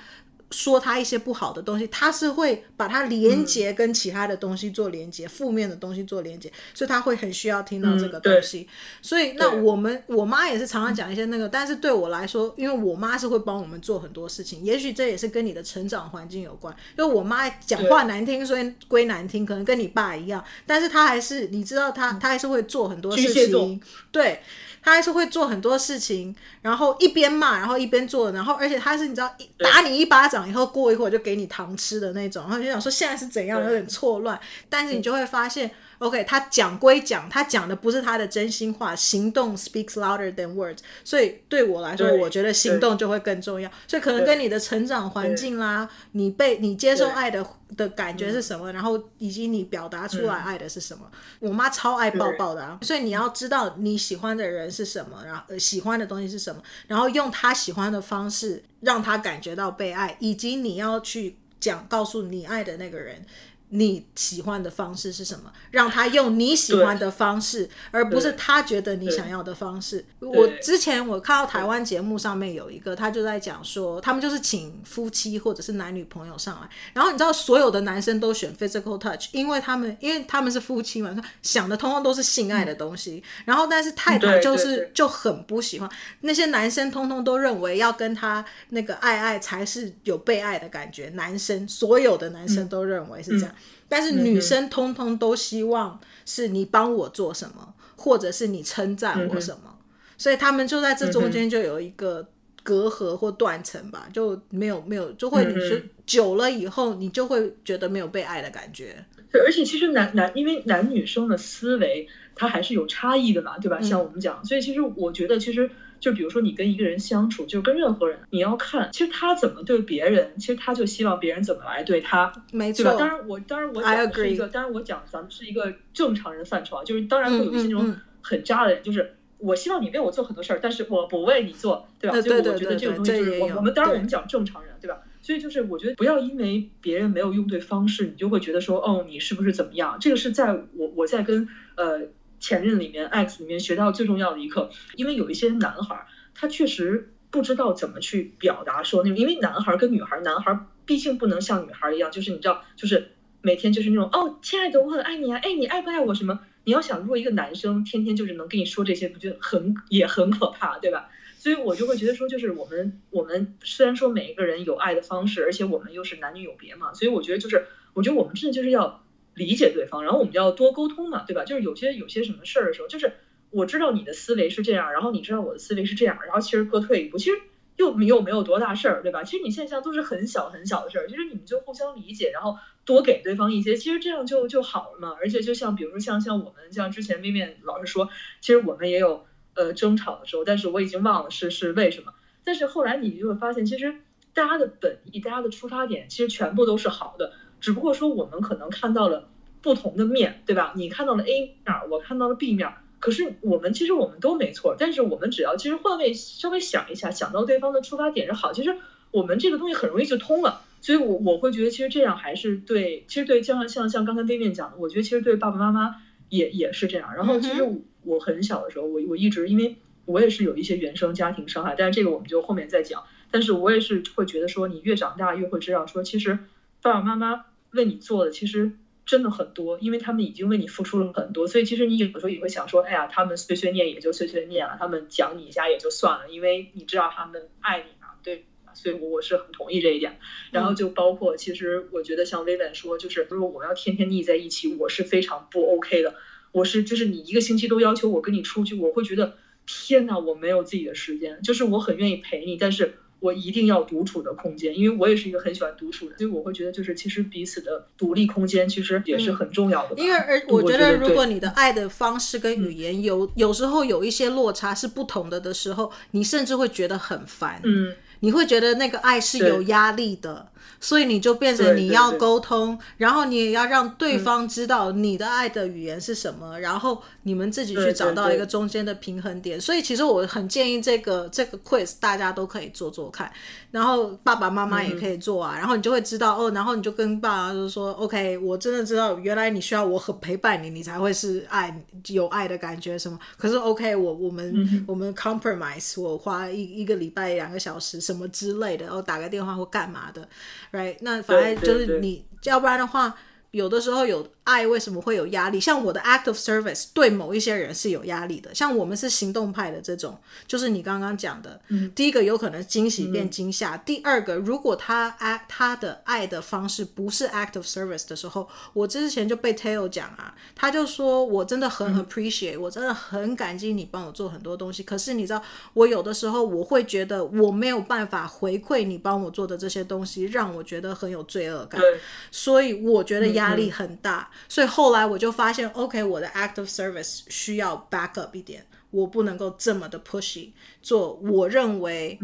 说他一些不好的东西，他是会把它连接跟其他的东西做连接，负、嗯、面的东西做连接，所以他会很需要听到这个东西。嗯、所以那我们我妈也是常常讲一些那个，但是对我来说，因为我妈是会帮我们做很多事情，也许这也是跟你的成长环境有关。因为我妈讲话难听，所以归难听，可能跟你爸一样，但是她还是你知道她，她还是会做很多事情，对。他还是会做很多事情，然后一边骂，然后一边做，然后而且他是你知道，打你一巴掌以后，过一会儿就给你糖吃的那种，然后就想说现在是怎样，有点错乱，但是你就会发现。OK，他讲归讲，他讲的不是他的真心话，行动 speaks louder than words。所以对我来说，我觉得行动就会更重要。所以可能跟你的成长环境啦，你被你接受爱的的感觉是什么，然后以及你表达出来爱的是什么。我妈超爱抱抱的啊，所以你要知道你喜欢的人是什么，然后喜欢的东西是什么，然后用他喜欢的方式让他感觉到被爱，以及你要去讲告诉你爱的那个人。你喜欢的方式是什么？让他用你喜欢的方式，而不是他觉得你想要的方式。我之前我看到台湾节目上面有一个，他就在讲说，他们就是请夫妻或者是男女朋友上来，然后你知道所有的男生都选 physical touch，因为他们因为他们是夫妻嘛，想的通通都是性爱的东西。然后但是太太就是就很不喜欢，那些男生通通都认为要跟他那个爱爱才是有被爱的感觉。男生所有的男生都认为是这样。但是女生通通都希望是你帮我做什么，或者是你称赞我什么，嗯、所以他们就在这中间就有一个隔阂或断层吧，就没有没有就会你就久了以后，你就会觉得没有被爱的感觉。对，而且其实男男因为男女生的思维它还是有差异的嘛，对吧？像我们讲，所以其实我觉得其实。就比如说你跟一个人相处，就跟任何人，你要看，其实他怎么对别人，其实他就希望别人怎么来对他，没错。对吧？当然我当然我讲的是一个，当然我讲咱们是一个正常人范畴啊，就是当然会有一些那种很渣的人，就是我希望你为我做很多事儿，但是我不为你做，对吧？所以我觉得这个东西就是我我们当然我们讲正常人，对吧？所以就是我觉得不要因为别人没有用对方式，你就会觉得说哦你是不是怎么样？这个是在我我在跟呃。前任里面，X 里面学到最重要的一课，因为有一些男孩，他确实不知道怎么去表达说那种，因为男孩跟女孩，男孩毕竟不能像女孩一样，就是你知道，就是每天就是那种哦，亲爱的，我很爱你啊，哎，你爱不爱我什么？你要想，如果一个男生天天就是能跟你说这些，不就很也很可怕，对吧？所以我就会觉得说，就是我们我们虽然说每一个人有爱的方式，而且我们又是男女有别嘛，所以我觉得就是，我觉得我们真的就是要。理解对方，然后我们就要多沟通嘛，对吧？就是有些有些什么事儿的时候，就是我知道你的思维是这样，然后你知道我的思维是这样，然后其实各退一步，其实又又没有多大事儿，对吧？其实你现象都是很小很小的事儿，其实你们就互相理解，然后多给对方一些，其实这样就就好了嘛。而且就像比如说像像我们像之前薇面老师说，其实我们也有呃争吵的时候，但是我已经忘了是是为什么。但是后来你就会发现，其实大家的本意，大家的出发点，其实全部都是好的。只不过说我们可能看到了不同的面对吧？你看到了 A 面，我看到了 B 面。可是我们其实我们都没错，但是我们只要其实换位稍微想一下，想到对方的出发点是好，其实我们这个东西很容易就通了。所以我我会觉得其实这样还是对，其实对像像像刚才对面讲的，我觉得其实对爸爸妈妈也也是这样。然后其实我很小的时候，我我一直因为我也是有一些原生家庭伤害，但是这个我们就后面再讲。但是我也是会觉得说，你越长大越会知道说，其实爸爸妈妈为你做的其实真的很多，因为他们已经为你付出了很多。所以其实你有的时候也会想说，哎呀，他们碎碎念也就碎碎念了，他们讲你一下也就算了，因为你知道他们爱你嘛，对。所以，我我是很同意这一点。然后就包括，其实我觉得像薇薇说，就是如果我们要天天腻在一起，我是非常不 OK 的。我是就是你一个星期都要求我跟你出去，我会觉得天哪，我没有自己的时间。就是我很愿意陪你，但是我一定要独处的空间，因为我也是一个很喜欢独处的。所以我会觉得，就是其实彼此的独立空间其实也是很重要的。因为而我觉得，如果你的爱的方式跟语言有有时候有一些落差是不同的的时候，你甚至会觉得很烦。嗯。你会觉得那个爱是有压力的，所以你就变成你要沟通，然后你也要让对方知道你的爱的语言是什么，嗯、然后你们自己去找到一个中间的平衡点。所以其实我很建议这个这个 quiz 大家都可以做做看，然后爸爸妈妈也可以做啊，嗯、然后你就会知道哦，然后你就跟爸爸就说 OK，我真的知道原来你需要我很陪伴你，你才会是爱有爱的感觉什么。可是 OK，我我们、嗯、我们 compromise，我花一一个礼拜两个小时。什么之类的，然后打个电话或干嘛的，right？那反正就是你，要不然的话，有的时候有。爱为什么会有压力？像我的 act of service 对某一些人是有压力的。像我们是行动派的这种，就是你刚刚讲的，嗯、第一个有可能惊喜变惊吓。嗯、第二个，如果他 act 他的爱的方式不是 act of service 的时候，我之前就被 taio 讲啊，他就说我真的很 appreciate，、嗯、我真的很感激你帮我做很多东西。可是你知道，我有的时候我会觉得我没有办法回馈你帮我做的这些东西，让我觉得很有罪恶感，对所以我觉得压力很大。所以后来我就发现，OK，我的 act of service 需要 back up 一点，我不能够这么的 pushy 做我认为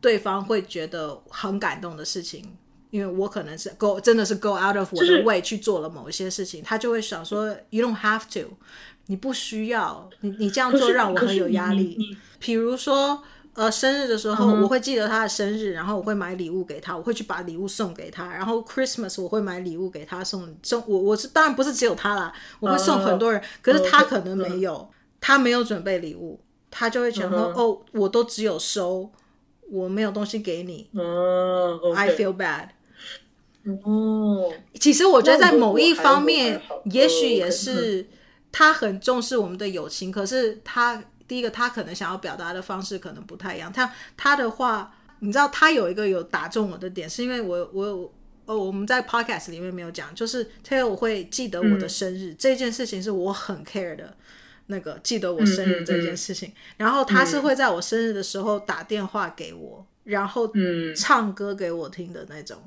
对方会觉得很感动的事情，嗯、因为我可能是 go 真的是 go out of 我的 way 去做了某一些事情，他就会想说 you don't have to，你不需要，你你这样做让我很有压力，比如说。呃，生日的时候我会记得他的生日，然后我会买礼物给他，我会去把礼物送给他。然后 Christmas 我会买礼物给他送送我，我是当然不是只有他啦，我会送很多人。可是他可能没有，他没有准备礼物，他就会觉得哦，我都只有收，我没有东西给你。I feel bad。哦，其实我觉得在某一方面，也许也是他很重视我们的友情，可是他。第一个，他可能想要表达的方式可能不太一样。他他的话，你知道，他有一个有打中我的点，是因为我我哦，我们在 podcast 里面没有讲，就是 Teo 会记得我的生日、嗯、这件事情是我很 care 的，那个记得我生日这件事情。嗯嗯嗯、然后他是会在我生日的时候打电话给我，嗯、然后唱歌给我听的那种。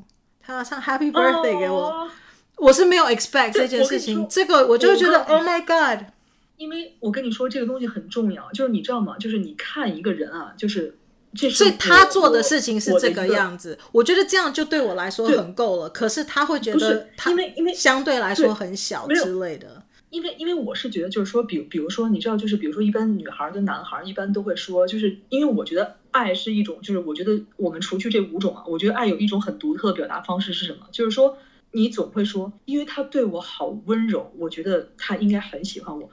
他要唱 Happy Birthday 给我，哦、我是没有 expect 这件事情，这个我就觉得 Oh my God。因为我跟你说这个东西很重要，就是你知道吗？就是你看一个人啊，就是这是所以他做的事情是这个样子，我，我觉得这样就对我来说很够了。可是他会觉得他因为因为相对来说很小之类的。因为因为我是觉得就是说，比比如说你知道，就是比如说一般女孩跟男孩一般都会说，就是因为我觉得爱是一种，就是我觉得我们除去这五种啊，我觉得爱有一种很独特的表达方式是什么？就是说你总会说，因为他对我好温柔，我觉得他应该很喜欢我。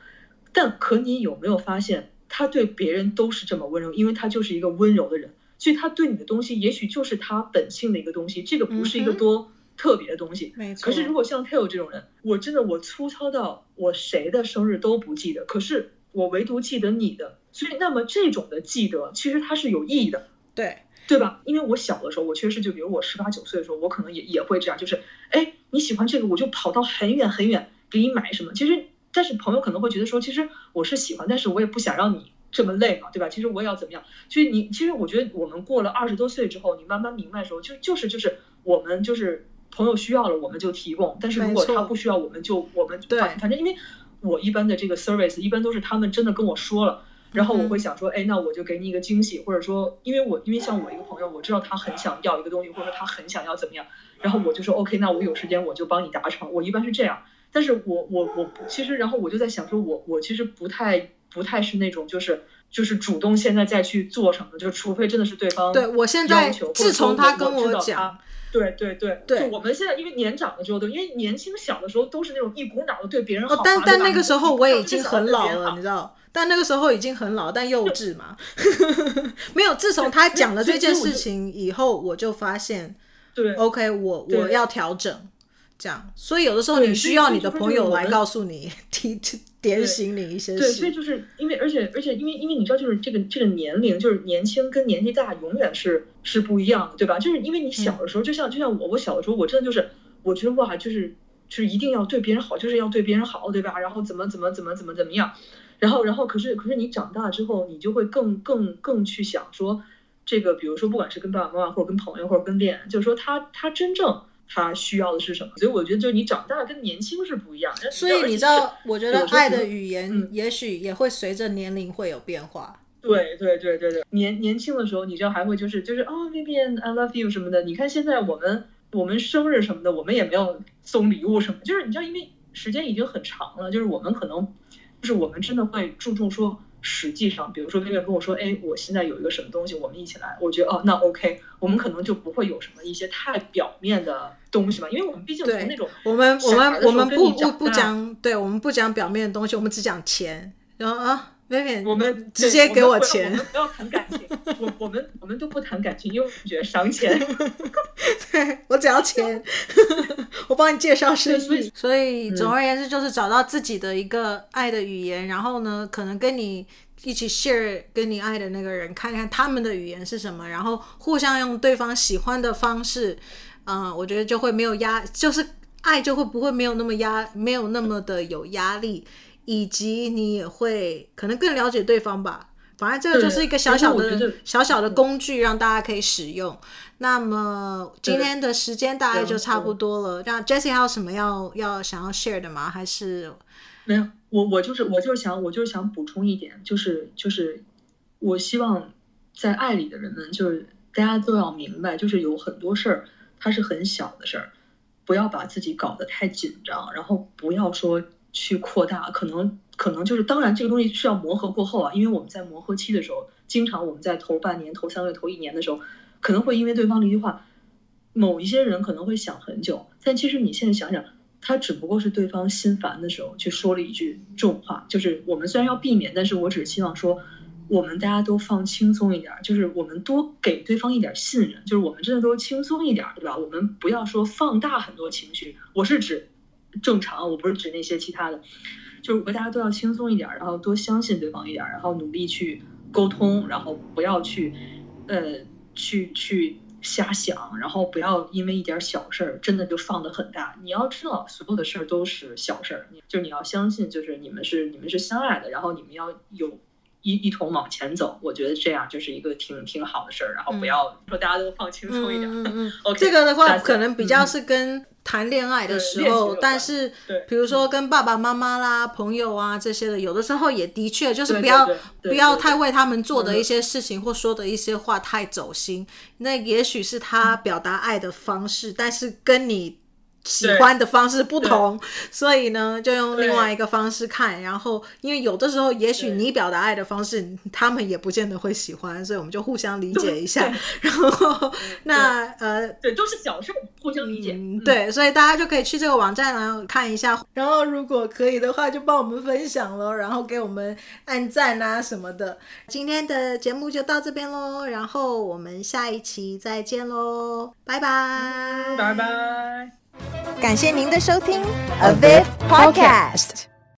但可你有没有发现，他对别人都是这么温柔，因为他就是一个温柔的人，所以他对你的东西也许就是他本性的一个东西，这个不是一个多特别的东西。没错。可是如果像 Teo 这种人，我真的我粗糙到我谁的生日都不记得，可是我唯独记得你的，所以那么这种的记得其实它是有意义的，对对吧？因为我小的时候，我确实就比如我十八九岁的时候，我可能也也会这样，就是哎你喜欢这个，我就跑到很远很远给你买什么，其实。但是朋友可能会觉得说，其实我是喜欢，但是我也不想让你这么累嘛，对吧？其实我也要怎么样？所以你其实我觉得我们过了二十多岁之后，你慢慢明白的时候，就就是就是我们就是朋友需要了我们就提供，但是如果他不需要，我们就我们对，反正因为我一般的这个 service 一般都是他们真的跟我说了，然后我会想说，哎，那我就给你一个惊喜，或者说，因为我因为像我一个朋友，我知道他很想要一个东西，或者说他很想要怎么样，然后我就说 OK，那我有时间我就帮你达成，我一般是这样。但是我我我其实，然后我就在想说我，我我其实不太不太是那种就是就是主动现在再去做什么，就除非真的是对方对我现在自从他跟我讲。对对对对，我们现在因为年长的时候都，因为年轻小的时候都是那种一股脑的对别人好。但但那个时候我已经很老了，你知道？但那个时候已经很老，但幼稚嘛。没有，自从他讲了这件事情以后，我就发现，对，OK，我我要调整，这样。所以有的时候你需要你的朋友来告诉你，提提。点醒你一些事，对，所以就是因为，而且而且因为因为你知道，就是这个这个年龄，就是年轻跟年纪大永远是是不一样的，对吧？就是因为你小的时候，就像就像我，我小的时候，我真的就是我觉得哇，就是就是一定要对别人好，就是要对别人好，对吧？然后怎么怎么怎么怎么怎么样，然后然后可是可是你长大之后，你就会更更更去想说，这个比如说不管是跟爸爸妈妈或者跟朋友或者跟恋人，就是说他他真正。他需要的是什么？所以我觉得，就是你长大跟年轻是不一样。所以你知道，我觉得爱的语言也许也会随着年龄会有变化。对对对对对，年年轻的时候，你知道还会就是就是啊，Vivian I love you 什么的。你看现在我们我们生日什么的，我们也没有送礼物什么，就是你知道，因为时间已经很长了，就是我们可能就是我们真的会注重说。实际上，比如说那个跟我说，哎，我现在有一个什么东西，我们一起来。我觉得哦，那 OK，我们可能就不会有什么一些太表面的东西吧，因为我们毕竟从那种我们我们我们不不不讲，对我们不讲表面的东西，我们只讲钱。然后啊。我们直接给我钱，我们不要谈感情，我我们我们都不谈感情，因为我们觉得伤钱。对，我只要钱，我帮你介绍生意。所以总而言之，就是找到自己的一个爱的语言，嗯、然后呢，可能跟你一起 share 跟你爱的那个人，看看他们的语言是什么，然后互相用对方喜欢的方式，嗯，我觉得就会没有压，就是爱就会不会没有那么压，没有那么的有压力。以及你也会可能更了解对方吧，反正这个就是一个小小的小小的工具，让大家可以使用。那么今天的时间大概就差不多了。那 Jessie 还有什么要要想要 share 的吗？还是没有？我我就是我就是想我就是想补充一点，就是就是我希望在爱里的人们，就是大家都要明白，就是有很多事儿它是很小的事儿，不要把自己搞得太紧张，然后不要说。去扩大，可能可能就是，当然这个东西是要磨合过后啊，因为我们在磨合期的时候，经常我们在头半年、头三个月、头一年的时候，可能会因为对方的一句话，某一些人可能会想很久，但其实你现在想想，他只不过是对方心烦的时候去说了一句重话，就是我们虽然要避免，但是我只希望说，我们大家都放轻松一点，就是我们多给对方一点信任，就是我们真的都轻松一点，对吧？我们不要说放大很多情绪，我是指。正常，我不是指那些其他的，就是大家都要轻松一点，然后多相信对方一点，然后努力去沟通，然后不要去，呃，去去瞎想，然后不要因为一点小事儿真的就放得很大。你要知道，所有的事儿都是小事儿，就是你要相信，就是你们是你们是相爱的，然后你们要有。一一同往前走，我觉得这样就是一个挺挺好的事儿。然后不要说大家都放轻松一点。嗯嗯 这个的话可能比较是跟谈恋爱的时候，但是比如说跟爸爸妈妈啦、朋友啊这些的，有的时候也的确就是不要不要太为他们做的一些事情或说的一些话太走心。那也许是他表达爱的方式，但是跟你。喜欢的方式不同，所以呢，就用另外一个方式看。然后，因为有的时候，也许你表达爱的方式，他们也不见得会喜欢，所以我们就互相理解一下。然后，那呃，对，都是小事，互相理解。嗯，对，所以大家就可以去这个网站来看一下。然后，如果可以的话，就帮我们分享咯，然后给我们按赞啊什么的。今天的节目就到这边喽，然后我们下一期再见喽，拜拜，拜拜。感谢您的收听，A Viv Podcast。